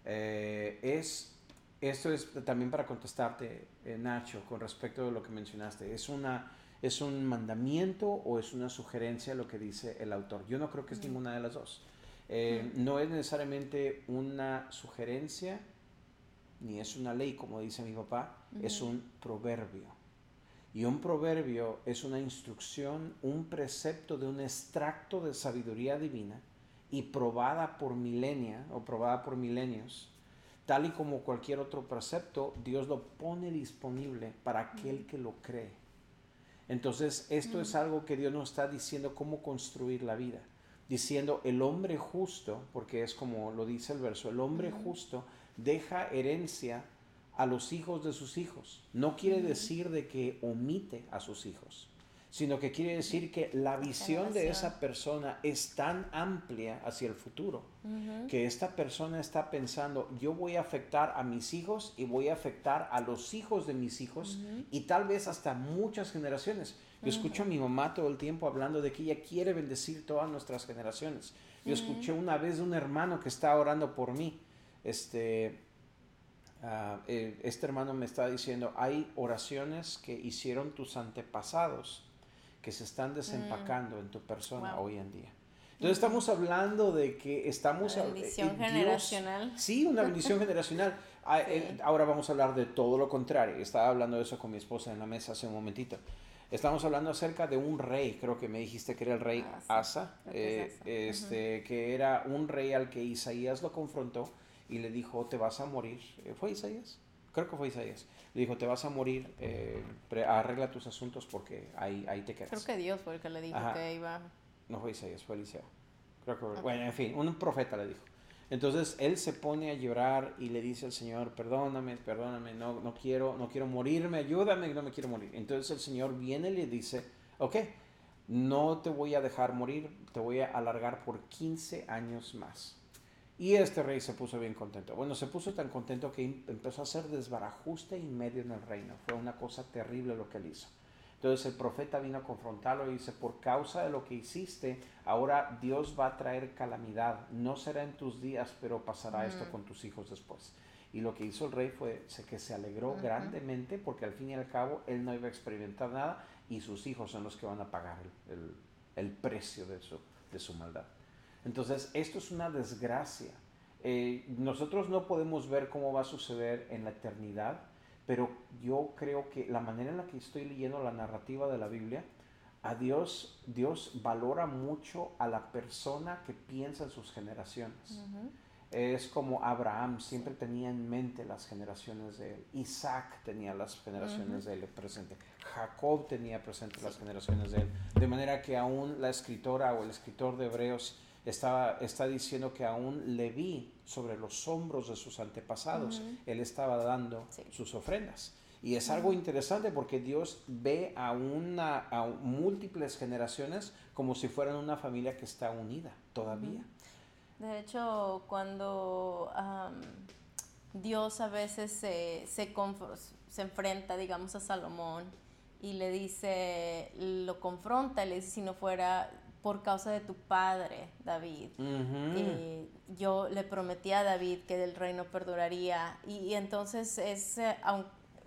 eh, es, esto es también para contestarte, Nacho, con respecto a lo que mencionaste, es una ¿Es un mandamiento o es una sugerencia lo que dice el autor? Yo no creo que es ninguna de las dos. Eh, no es necesariamente una sugerencia ni es una ley, como dice mi papá, es un proverbio. Y un proverbio es una instrucción, un precepto de un extracto de sabiduría divina y probada por milenia o probada por milenios. Tal y como cualquier otro precepto, Dios lo pone disponible para aquel que lo cree. Entonces, esto es algo que Dios nos está diciendo cómo construir la vida. Diciendo, el hombre justo, porque es como lo dice el verso, el hombre justo deja herencia a los hijos de sus hijos. No quiere decir de que omite a sus hijos sino que quiere decir que la visión de esa persona es tan amplia hacia el futuro, que esta persona está pensando, yo voy a afectar a mis hijos y voy a afectar a los hijos de mis hijos y tal vez hasta muchas generaciones. Yo escucho a mi mamá todo el tiempo hablando de que ella quiere bendecir todas nuestras generaciones. Yo escuché una vez de un hermano que estaba orando por mí. Este, ah, eh, este hermano me estaba diciendo, hay oraciones que hicieron tus antepasados que se están desempacando mm. en tu persona hoy en día. Entonces estamos hablando de que estamos... Una bendición generacional. Sí, una bendición generacional. Ah, eh, ahora vamos a hablar de todo lo contrario. Estaba hablando de eso con mi esposa en la mesa hace un momentito. Estamos hablando acerca de un rey, creo que me dijiste que era el rey ah, Asa, eh, este, que era un rey al que Isaías lo confrontó y le dijo, te vas a morir. Eh, ¿Fue Isaías? Creo que fue Isaías le dijo, te vas a morir, eh, arregla tus asuntos porque ahí, ahí te quedas. Creo que Dios fue el que le dijo que iba... No fue Isaías, fue Eliseo. Creo que, Bueno, en fin, un profeta le dijo. Entonces él se pone a llorar y le dice al Señor, perdóname, perdóname, no, no, quiero, no quiero morirme, ayúdame, no me quiero morir. Entonces el Señor viene y le dice, ok, no te voy a dejar morir, te voy a alargar por 15 años más. Y este rey se puso bien contento. Bueno, se puso tan contento que empezó a hacer desbarajuste y medio en el reino. Fue una cosa terrible lo que él hizo. Entonces el profeta vino a confrontarlo y dice, por causa de lo que hiciste, ahora Dios va a traer calamidad. No será en tus días, pero pasará esto con tus hijos después. Y lo que hizo el rey fue que se alegró grandemente porque al fin y al cabo él no iba a experimentar nada y sus hijos son los que van a pagar el, precio de su, de su maldad. Entonces, esto es una desgracia. Eh, nosotros no podemos ver cómo va a suceder en la eternidad, pero yo creo que la manera en la que estoy leyendo la narrativa de la Biblia, a Dios, Dios valora mucho a la persona que piensa en sus generaciones. Es como Abraham siempre tenía en mente las generaciones de él. Isaac tenía las generaciones de él presente. Jacob tenía presente las generaciones de él. De manera que aún la escritora o el escritor de Hebreos estaba, está diciendo que aún Leví, sobre los hombros de sus antepasados, él estaba dando sus ofrendas. Y es algo interesante porque Dios ve a, una, a múltiples generaciones como si fueran una familia que está unida todavía. De hecho, cuando Dios a veces se, se, se enfrenta, digamos, a Salomón y le dice, lo confronta y le dice, si no fuera por causa de tu padre, David. Eh, yo le prometí a David que del reino perduraría. Y, entonces es, eh,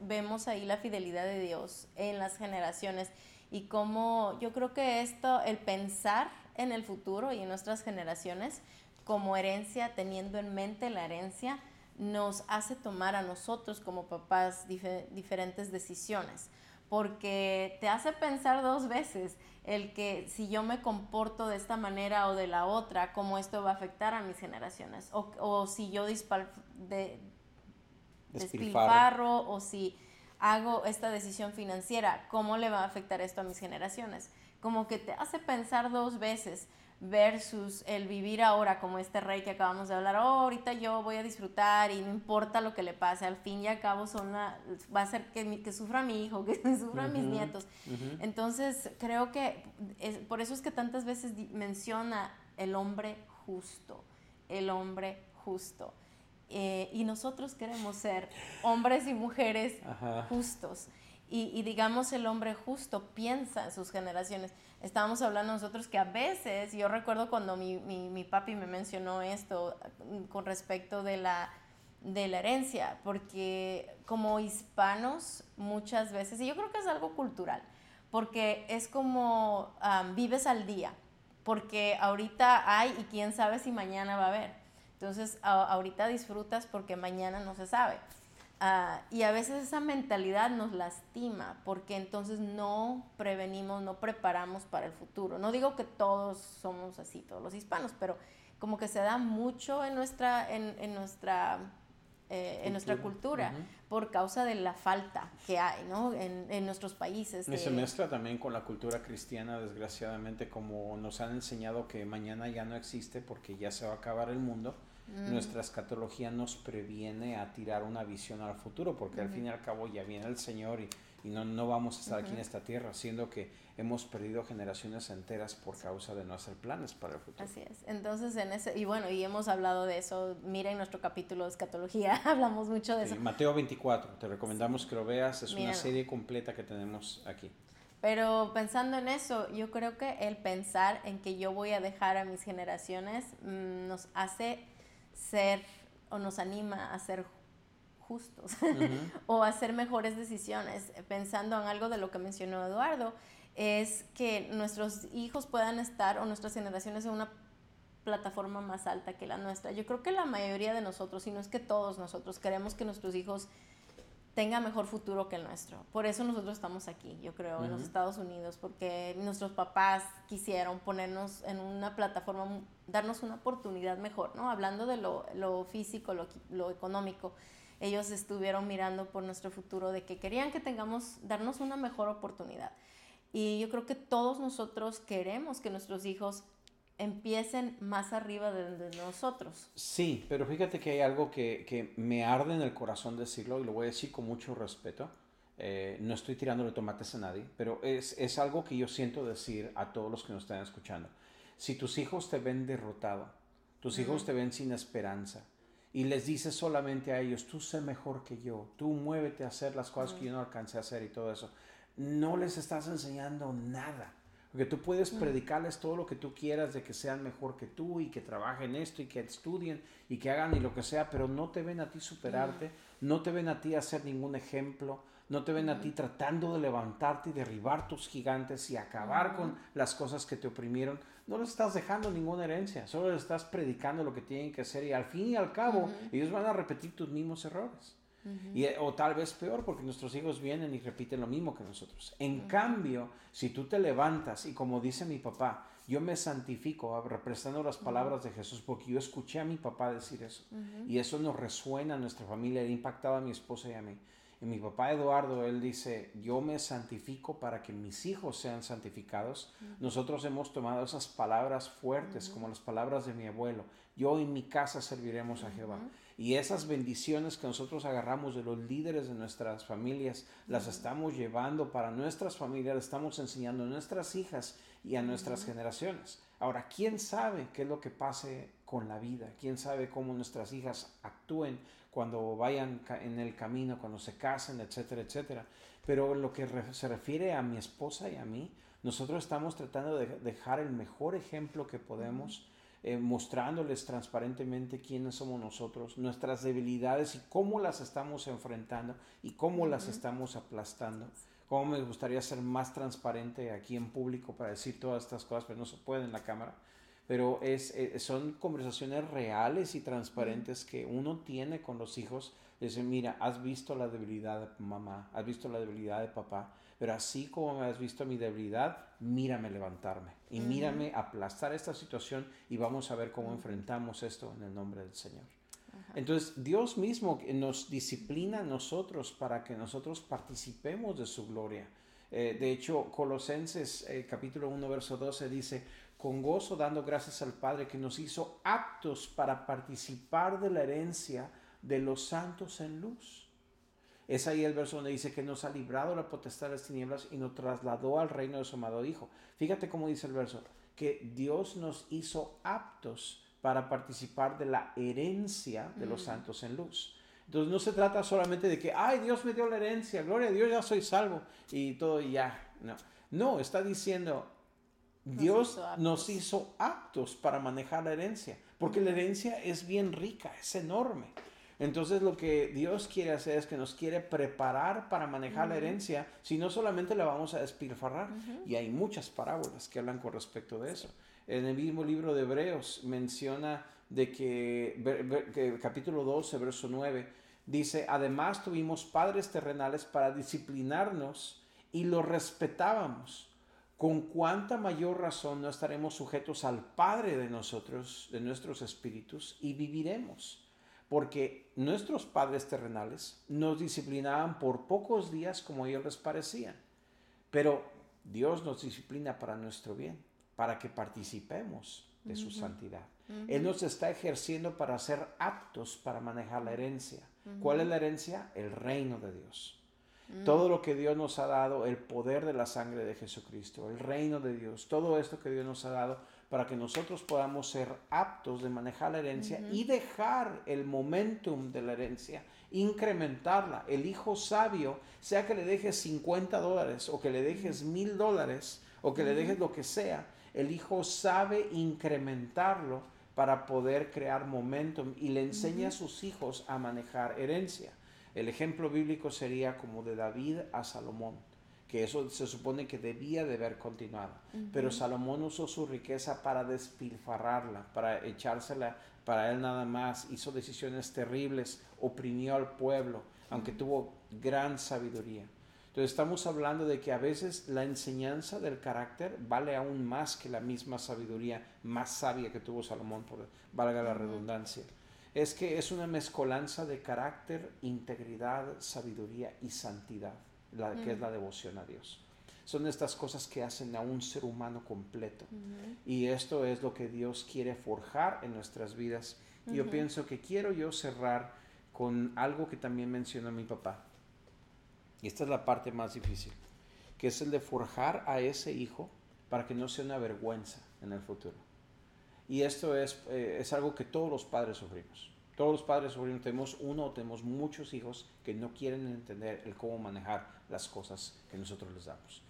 vemos ahí la fidelidad de Dios en las generaciones y cómo yo creo que esto, el pensar en el futuro y en nuestras generaciones como herencia, teniendo en mente la herencia, nos hace tomar a nosotros como papás diferentes decisiones porque te hace pensar dos veces el que si yo me comporto de esta manera o de la otra, cómo esto va a afectar a mis generaciones, o, si yo de, despilfarro. o si hago esta decisión financiera, cómo le va a afectar esto a mis generaciones. Como que te hace pensar dos veces versus el vivir ahora como este rey que acabamos de hablar, oh, ahorita yo voy a disfrutar y no importa lo que le pase, al fin y al cabo son va a ser que, que sufra mi hijo, que sufran mis nietos. Entonces, creo que por eso es que tantas veces menciona el hombre justo, el hombre justo. Eh, y nosotros queremos ser hombres y mujeres justos. Y, digamos, el hombre justo piensa en sus generaciones. Estábamos hablando nosotros que a veces, yo recuerdo cuando mi, mi, papi me mencionó esto mm, con respecto de la, de la herencia, porque como hispanos muchas veces, y yo creo que es algo cultural, porque es como vives al día, porque ahorita hay y quién sabe si mañana va a haber. Entonces, ahorita disfrutas porque mañana no se sabe. Ah, y a veces esa mentalidad nos lastima porque entonces no prevenimos, no preparamos para el futuro. No digo que todos somos así, todos los hispanos, pero como que se da mucho en nuestra, en, en nuestra, eh, en nuestra cultura por causa de la falta que hay ¿no? en, en nuestros países. Y se mezcla también con la cultura cristiana, desgraciadamente, como nos han enseñado que mañana ya no existe porque ya se va a acabar el mundo Mm. Nuestra escatología nos previene a tirar una visión al futuro, porque al fin y al cabo ya viene el Señor y, y no, no, vamos a estar aquí en esta tierra, siendo que hemos perdido generaciones enteras por causa de no hacer planes para el futuro. Así es. Entonces, en ese, y bueno, y hemos hablado de eso, miren nuestro capítulo de escatología, hablamos mucho de eso. Mateo 24, te recomendamos que lo veas, es una serie completa que tenemos aquí. Pero pensando en eso, yo creo que el pensar en que yo voy a dejar a mis generaciones mm, nos hace ser o nos anima a ser justos o a hacer mejores decisiones. Pensando en algo de lo que mencionó Eduardo, es que nuestros hijos puedan estar o nuestras generaciones en una plataforma más alta que la nuestra. Yo creo que la mayoría de nosotros, y no es que todos nosotros, queremos que nuestros hijos tenga mejor futuro que el nuestro. Por eso nosotros estamos aquí, yo creo, en los Estados Unidos, porque nuestros papás quisieron ponernos en una plataforma, darnos una oportunidad mejor, ¿no? Hablando de lo, lo físico, lo, lo, económico, ellos estuvieron mirando por nuestro futuro, de que querían que tengamos, darnos una mejor oportunidad. Y yo creo que todos nosotros queremos que nuestros hijos empiecen más arriba de, nosotros. Sí, pero fíjate que hay algo que, que, me arde en el corazón decirlo y lo voy a decir con mucho respeto. Eh, no estoy tirándole tomates a nadie, pero es, es, algo que yo siento decir a todos los que nos están escuchando. Si tus hijos te ven derrotado, tus hijos te ven sin esperanza y les dices solamente a ellos, tú sé mejor que yo, tú muévete a hacer las cosas que yo no alcancé a hacer y todo eso, no les estás enseñando nada. Porque tú puedes predicarles todo lo que tú quieras de que sean mejor que tú y que trabajen esto y que estudien y que hagan y lo que sea, pero no te ven a ti superarte, no te ven a ti hacer ningún ejemplo, no te ven a ti tratando de levantarte y derribar tus gigantes y acabar con las cosas que te oprimieron. No les estás dejando ninguna herencia, solo les estás predicando lo que tienen que hacer y al fin y al cabo ellos van a repetir tus mismos errores. Y, o tal vez peor porque nuestros hijos vienen y repiten lo mismo que nosotros. En cambio, si tú te levantas y como dice mi papá, yo me santifico representando las palabras de Jesús porque yo escuché a mi papá decir eso y eso nos resuena a nuestra familia, ha impactado a mi esposa y a mí. Y mi papá Eduardo, él dice, yo me santifico para que mis hijos sean santificados. Nosotros hemos tomado esas palabras fuertes, como las palabras de mi abuelo. Yo en mi casa serviremos a Jehová. Y esas bendiciones que nosotros agarramos de los líderes de nuestras familias, las estamos llevando para nuestras familias, las estamos enseñando a nuestras hijas y a nuestras generaciones. Ahora, ¿quién sabe qué es lo que pase con la vida? ¿Quién sabe cómo nuestras hijas actúen cuando vayan en el camino, cuando se casen, etcétera, etcétera. Pero lo que se refiere a mi esposa y a mí, nosotros estamos tratando de dejar el mejor ejemplo que podemos, eh, mostrándoles transparentemente quiénes somos nosotros, nuestras debilidades y cómo las estamos enfrentando y cómo las estamos aplastando. Cómo me gustaría ser más transparente aquí en público para decir todas estas cosas, pero no se puede en la cámara pero es, eh, son conversaciones reales y transparentes que uno tiene con los hijos. Dice, mira, has visto la debilidad de mamá, has visto la debilidad de papá, pero así como has visto mi debilidad, mírame levantarme y mírame aplastar esta situación y vamos a ver cómo enfrentamos esto en el nombre del Señor. Entonces, Dios mismo nos disciplina a nosotros para que nosotros participemos de su gloria. Eh, de hecho, Colosenses eh, capítulo 1, verso 12 dice, con gozo dando gracias al Padre que nos hizo aptos para participar de la herencia de los santos en luz. Es ahí el verso donde dice que nos ha librado la potestad de las tinieblas y nos trasladó al reino de su amado Hijo. Fíjate cómo dice el verso, que Dios nos hizo aptos para participar de la herencia de los mm. santos en luz. Entonces no se trata solamente de que, ay, Dios me dio la herencia, gloria a Dios, ya soy salvo y todo y ya. No, no está diciendo, Dios nos hizo aptos para manejar la herencia, porque la herencia es bien rica, es enorme. Entonces lo que Dios quiere hacer es que nos quiere preparar para manejar la herencia, si no solamente la vamos a despilfarrar. Y hay muchas parábolas que hablan con respecto de eso. En el mismo libro de Hebreos menciona de que, que capítulo 12, verso 9, dice, además tuvimos padres terrenales para disciplinarnos y los respetábamos con cuánta mayor razón no estaremos sujetos al Padre de nosotros, de nuestros espíritus, y viviremos. Porque nuestros padres terrenales nos disciplinaban por pocos días como ellos les parecían. Pero Dios nos disciplina para nuestro bien, para que participemos de su santidad. Él nos está ejerciendo para ser aptos para manejar la herencia. ¿Cuál es la herencia? El reino de Dios. Todo lo que Dios nos ha dado, el poder de la sangre de Jesucristo, el reino de Dios, todo esto que Dios nos ha dado para que nosotros podamos ser aptos de manejar la herencia y dejar el momentum de la herencia, incrementarla. El hijo sabio, sea que le dejes 50 dólares o que le dejes mil dólares o que le dejes lo que sea, el hijo sabe incrementarlo para poder crear momentum y le enseña a sus hijos a manejar herencia. El ejemplo bíblico sería como de David a Salomón, que eso se supone que debía de haber continuado. Pero Salomón usó su riqueza para despilfarrarla, para echársela para él nada más, hizo decisiones terribles, oprimió al pueblo, aunque tuvo gran sabiduría. Entonces estamos hablando de que a veces la enseñanza del carácter vale aún más que la misma sabiduría más sabia que tuvo Salomón, por valga la redundancia. Es que es una mezcolanza de carácter, integridad, sabiduría y santidad, la, que es la devoción a Dios. Son estas cosas que hacen a un ser humano completo. Y esto es lo que Dios quiere forjar en nuestras vidas. Yo pienso que quiero yo cerrar con algo que también menciona mi papá. Y esta es la parte más difícil, que es el de forjar a ese hijo para que no sea una vergüenza en el futuro. Y esto es, eh, es algo que todos los padres sufrimos. Todos los padres tenemos uno o tenemos muchos hijos que no quieren entender el cómo manejar las cosas que nosotros les damos.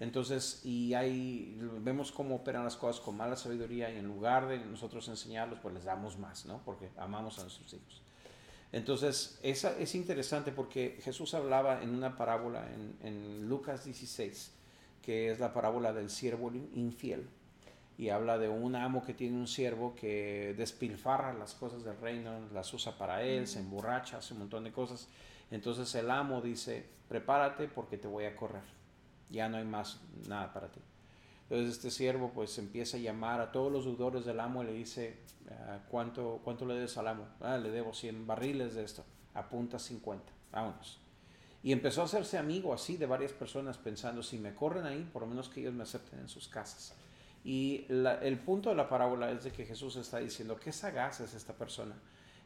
Entonces, y ahí vemos cómo operan las cosas con mala sabiduría y en lugar de nosotros enseñarlos, pues les damos más, ¿no? Porque amamos a nuestros hijos. Entonces, esa es interesante porque Jesús hablaba en una parábola en, en Lucas 16, que es la parábola del siervo infiel y habla de un amo que tiene un siervo que despilfarra las cosas del reino, las usa para él, se emborracha, hace un montón de cosas. Entonces el amo dice, prepárate porque te voy a correr, ya no hay más nada para ti. Entonces este siervo pues empieza a llamar a todos los deudores del amo y le dice, ah, ¿cuánto, cuánto le debes al amo? Ah, le debo 100 barriles de esto, apunta 50, vámonos. Y empezó a hacerse amigo así de varias personas pensando, si me corren ahí, por lo menos que ellos me acepten en sus casas. Y el punto de la parábola es de que Jesús está diciendo, qué sagaz es esta persona.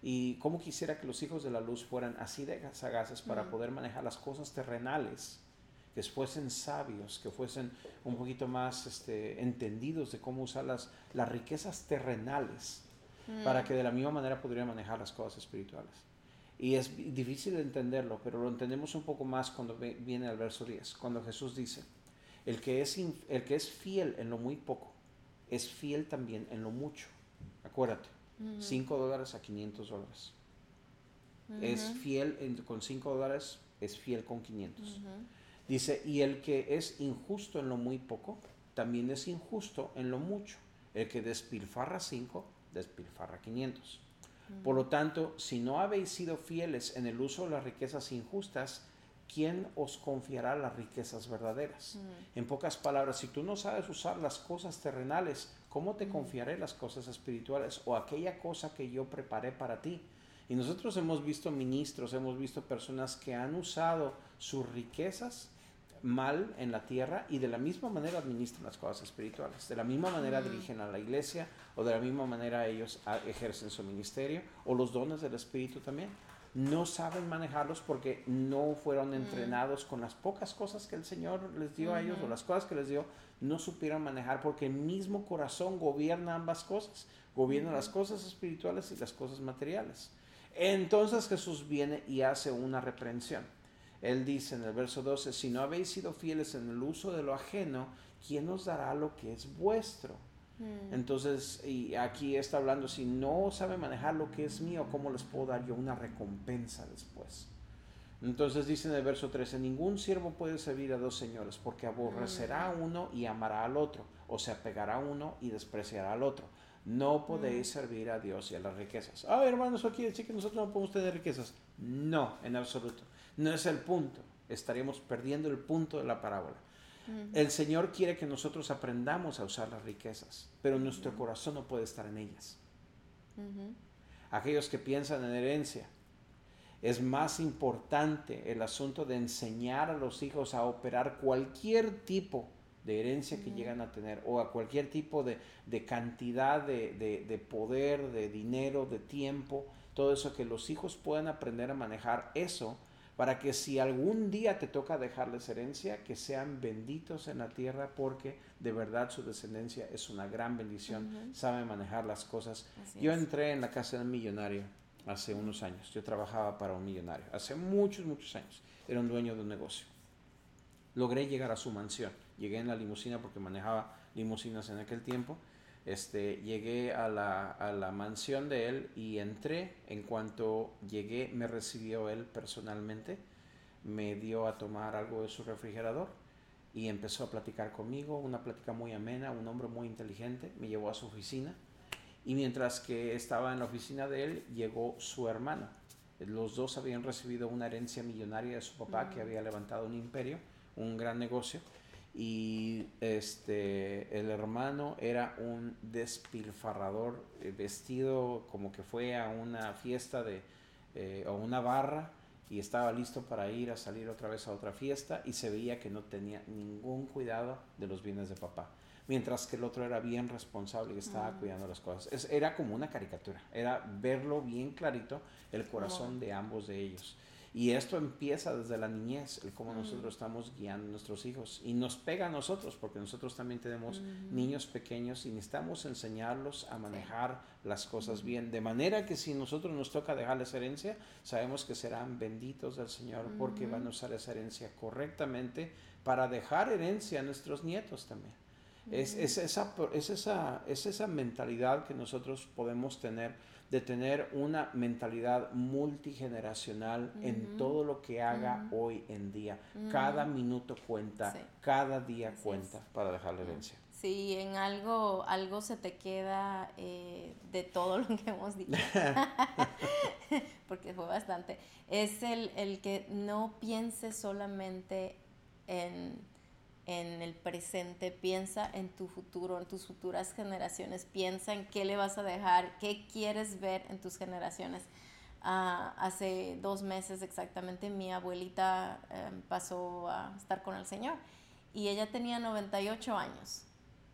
Y cómo quisiera que los hijos de la luz fueran así de sagaces para poder manejar las cosas terrenales, que fuesen sabios, que fuesen un poquito más este, entendidos de cómo usar las, las riquezas terrenales, para que de la misma manera pudieran manejar las cosas espirituales. Y es difícil de entenderlo, pero lo entendemos un poco más cuando viene al verso 10, cuando Jesús dice, el que, es, el que es fiel en lo muy poco, es fiel también en lo mucho. Acuérdate, 5 dólares a 500 dólares. Es fiel con 5 dólares, es fiel con 500. Dice, y el que es injusto en lo muy poco, también es injusto en lo mucho. El que despilfarra 5, despilfarra 500. Por lo tanto, si no habéis sido fieles en el uso de las riquezas injustas, ¿quién os confiará las riquezas verdaderas? En pocas palabras, si tú no sabes usar las cosas terrenales, ¿cómo te confiaré las cosas espirituales o aquella cosa que yo preparé para ti? Y nosotros hemos visto ministros, hemos visto personas que han usado sus riquezas mal en la tierra y de la misma manera administran las cosas espirituales, de la misma manera dirigen a la iglesia o de la misma manera ellos ejercen su ministerio o los dones del Espíritu también no saben manejarlos porque no fueron mm. entrenados con las pocas cosas que el Señor les dio a ellos o las cosas que les dio, no supieron manejar porque el mismo corazón gobierna ambas cosas, gobierna las cosas espirituales y las cosas materiales. Entonces Jesús viene y hace una reprensión. Él dice en el verso 12, si no habéis sido fieles en el uso de lo ajeno, ¿quién os dará lo que es vuestro? Mm. Entonces, y aquí está hablando, si no sabe manejar lo que es mío, ¿cómo les puedo dar yo una recompensa después? Entonces dice en el verso 13, ningún siervo puede servir a dos señores, porque aborrecerá a mm. uno y amará al otro, o se apegará a uno y despreciará al otro. No podéis mm. servir a Dios y a las riquezas. Ah, hermanos, aquí decir que nosotros no podemos tener riquezas. No, en absoluto. No es el punto. Estaríamos perdiendo el punto de la parábola. El Señor quiere que nosotros aprendamos a usar las riquezas, pero nuestro corazón no puede estar en ellas. Aquellos que piensan en herencia, es más importante el asunto de enseñar a los hijos a operar cualquier tipo de herencia que llegan a tener o a cualquier tipo de, cantidad de, poder, de dinero, de tiempo, todo eso, que los hijos puedan aprender a manejar eso para que si algún día te toca dejarles herencia, que sean benditos en la tierra porque de verdad su descendencia es una gran bendición, sabe manejar las cosas. Yo entré en la casa del millonario hace unos años, yo trabajaba para un millonario, hace muchos, muchos años, era un dueño de un negocio. Logré llegar a su mansión, llegué en la limusina porque manejaba limusinas en aquel tiempo este, llegué a la, a la, mansión de él y entré. En cuanto llegué, me recibió él personalmente, me dio a tomar algo de su refrigerador y empezó a platicar conmigo, una plática muy amena, un hombre muy inteligente, me llevó a su oficina y mientras que estaba en la oficina de él, llegó su hermano. Los dos habían recibido una herencia millonaria de su papá que había levantado un imperio, un gran negocio y este el hermano era un despilfarrador eh, vestido como que fue a una fiesta de eh, o una barra y estaba listo para ir a salir otra vez a otra fiesta y se veía que no tenía ningún cuidado de los bienes de papá. Mientras que el otro era bien responsable y estaba mm. cuidando las cosas. Era como una caricatura era verlo bien clarito el corazón de ambos de ellos Y esto empieza desde la niñez, el cómo nosotros estamos guiando a nuestros hijos. Y nos pega a nosotros, porque nosotros también tenemos niños pequeños y necesitamos enseñarlos a manejar las cosas bien. De manera que si nosotros nos toca dejarles herencia, sabemos que serán benditos del Señor porque van a usar esa herencia correctamente para dejar herencia a nuestros nietos también. Es, es, esa, es, esa, es esa mentalidad que nosotros podemos tener de tener una mentalidad multigeneracional en todo lo que haga hoy en día. Cada minuto cuenta, cada día cuenta para dejar la herencia. Sí, en algo, algo se te queda eh, de todo lo que hemos dicho, porque fue bastante. Es el, el que no pienses solamente en en el presente, piensa en tu futuro, en tus futuras generaciones, piensa en qué le vas a dejar, qué quieres ver en tus generaciones. Ah, hace dos meses exactamente mi abuelita em, pasó a estar con el Señor y ella tenía 98 años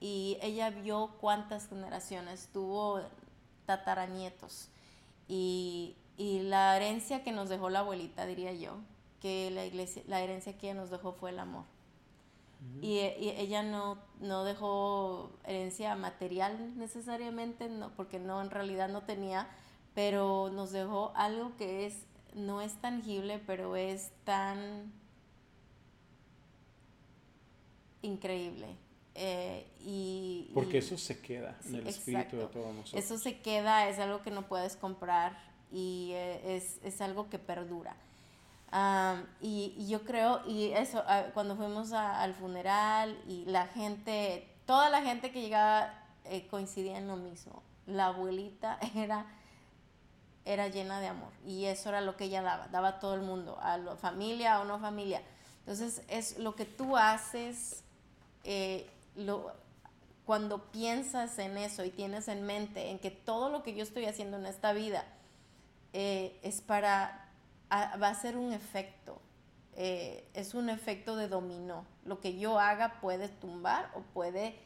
y ella vio cuántas generaciones tuvo tataranietos y, la herencia que nos dejó la abuelita, diría yo, que la, iglesia, la herencia que ella nos dejó fue el amor y, ella no, no dejó herencia material necesariamente, no, porque no, en realidad no tenía, pero nos dejó algo que es, no es tangible, pero es tan increíble. Eh, y, porque eso se queda en el espíritu de todos nosotros. Eso se queda, es algo que no puedes comprar y eh, es, es algo que perdura y, yo creo, y eso, ah, cuando fuimos al funeral y la gente, toda la gente que llegaba eh, coincidía en lo mismo. La abuelita era, era llena de amor y eso era lo que ella daba, daba a todo el mundo, a la familia o no familia. Entonces es lo que tú haces, eh, lo, cuando piensas en eso y tienes en mente en que todo lo que yo estoy haciendo en esta vida eh, es para va a ser un efecto. Eh, es un efecto de dominó. Lo que yo haga puede tumbar o puede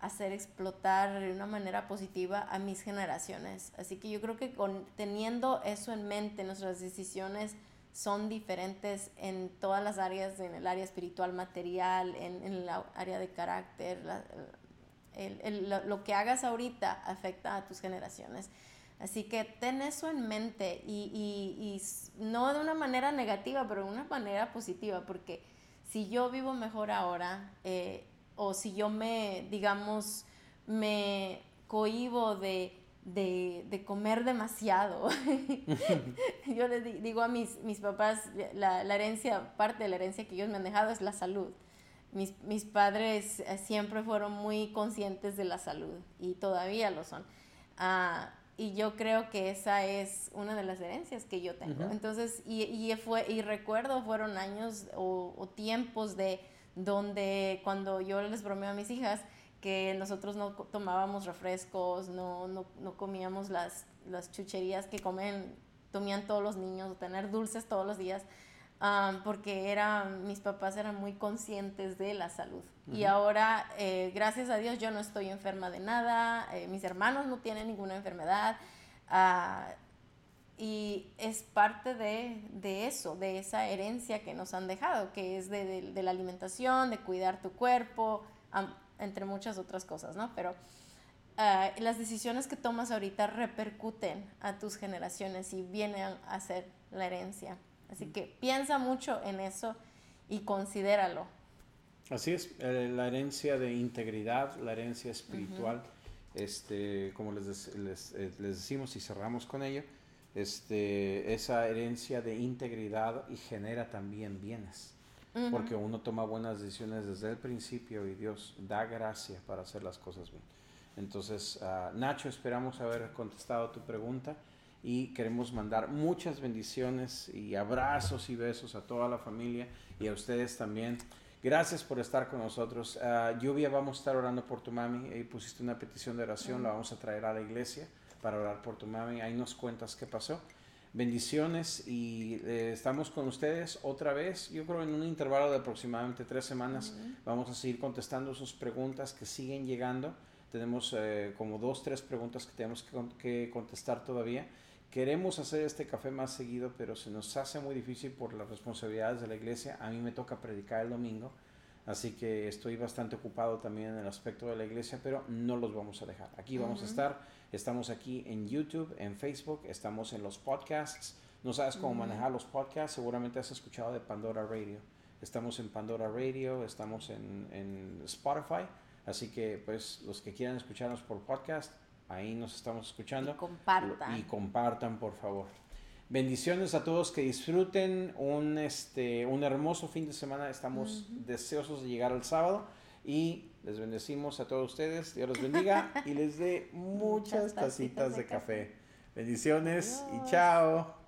hacer explotar de una manera positiva a mis generaciones. Así que yo creo que con, teniendo eso en mente, nuestras decisiones son diferentes en todas las áreas, en el área espiritual, material, en, el área de carácter. lo que hagas ahorita afecta a tus generaciones. Así que ten eso en mente y, no de una manera negativa, pero de una manera positiva, porque si yo vivo mejor ahora, eh, o si yo me, digamos, me cohibo de, comer demasiado, yo les digo a mis, mis papás, la, herencia, parte de la herencia que ellos me han dejado es la salud. Mis, mis padres eh, siempre fueron muy conscientes de la salud y todavía lo son. Ah, y yo creo que esa es una de las herencias que yo tengo. Entonces, y, y, fue, y recuerdo, fueron años o, tiempos de donde cuando yo les bromeo a mis hijas que nosotros no tomábamos refrescos, no, no, no comíamos las, las chucherías que comen, tomían todos los niños, tener dulces todos los días porque era, mis papás eran muy conscientes de la salud. Y ahora, eh, gracias a Dios, yo no estoy enferma de nada, eh, mis hermanos no tienen ninguna enfermedad. Ah, y es parte de, de, eso, de esa herencia que nos han dejado, que es de, de, la alimentación, de cuidar tu cuerpo, entre muchas otras cosas, ¿no? Pero ah, las decisiones que tomas ahorita repercuten a tus generaciones y vienen a ser la herencia. Así que piensa mucho en eso y considéralo. Así es, eh, la herencia de integridad, la herencia espiritual, este, como les, eh, les, decimos y cerramos con ello, este, esa herencia de integridad y genera también bienes. Porque uno toma buenas decisiones desde el principio y Dios da gracia para hacer las cosas bien. Entonces, ah, Nacho, esperamos haber contestado tu pregunta y queremos mandar muchas bendiciones y abrazos y besos a toda la familia y a ustedes también. Gracias por estar con nosotros. Uh, Lluvia, vamos a estar orando por tu mami. Ahí pusiste una petición de oración, la vamos a traer a la iglesia para orar por tu mami. Ahí nos cuentas qué pasó. Bendiciones y eh, estamos con ustedes otra vez. Yo creo en un intervalo de aproximadamente tres semanas vamos a seguir contestando sus preguntas que siguen llegando. Tenemos eh, como dos, tres preguntas que tenemos que, que contestar todavía Queremos hacer este café más seguido, pero se nos hace muy difícil por las responsabilidades de la iglesia. A mí me toca predicar el domingo, así que estoy bastante ocupado también en el aspecto de la iglesia, pero no los vamos a dejar. Aquí vamos a estar. Estamos aquí en YouTube, en Facebook, estamos en los podcasts. No sabes cómo manejar los podcasts, seguramente has escuchado de Pandora Radio. Estamos en Pandora Radio, estamos en, en Spotify, así que pues los que quieran escucharnos por podcast, Ahí nos estamos escuchando. Y compartan. Y compartan, por favor. Bendiciones a todos que disfruten un, este, un hermoso fin de semana. Estamos deseosos de llegar al sábado y les bendecimos a todos ustedes. Dios los bendiga y les dé muchas, tacitas, de, café. Bendiciones y chao.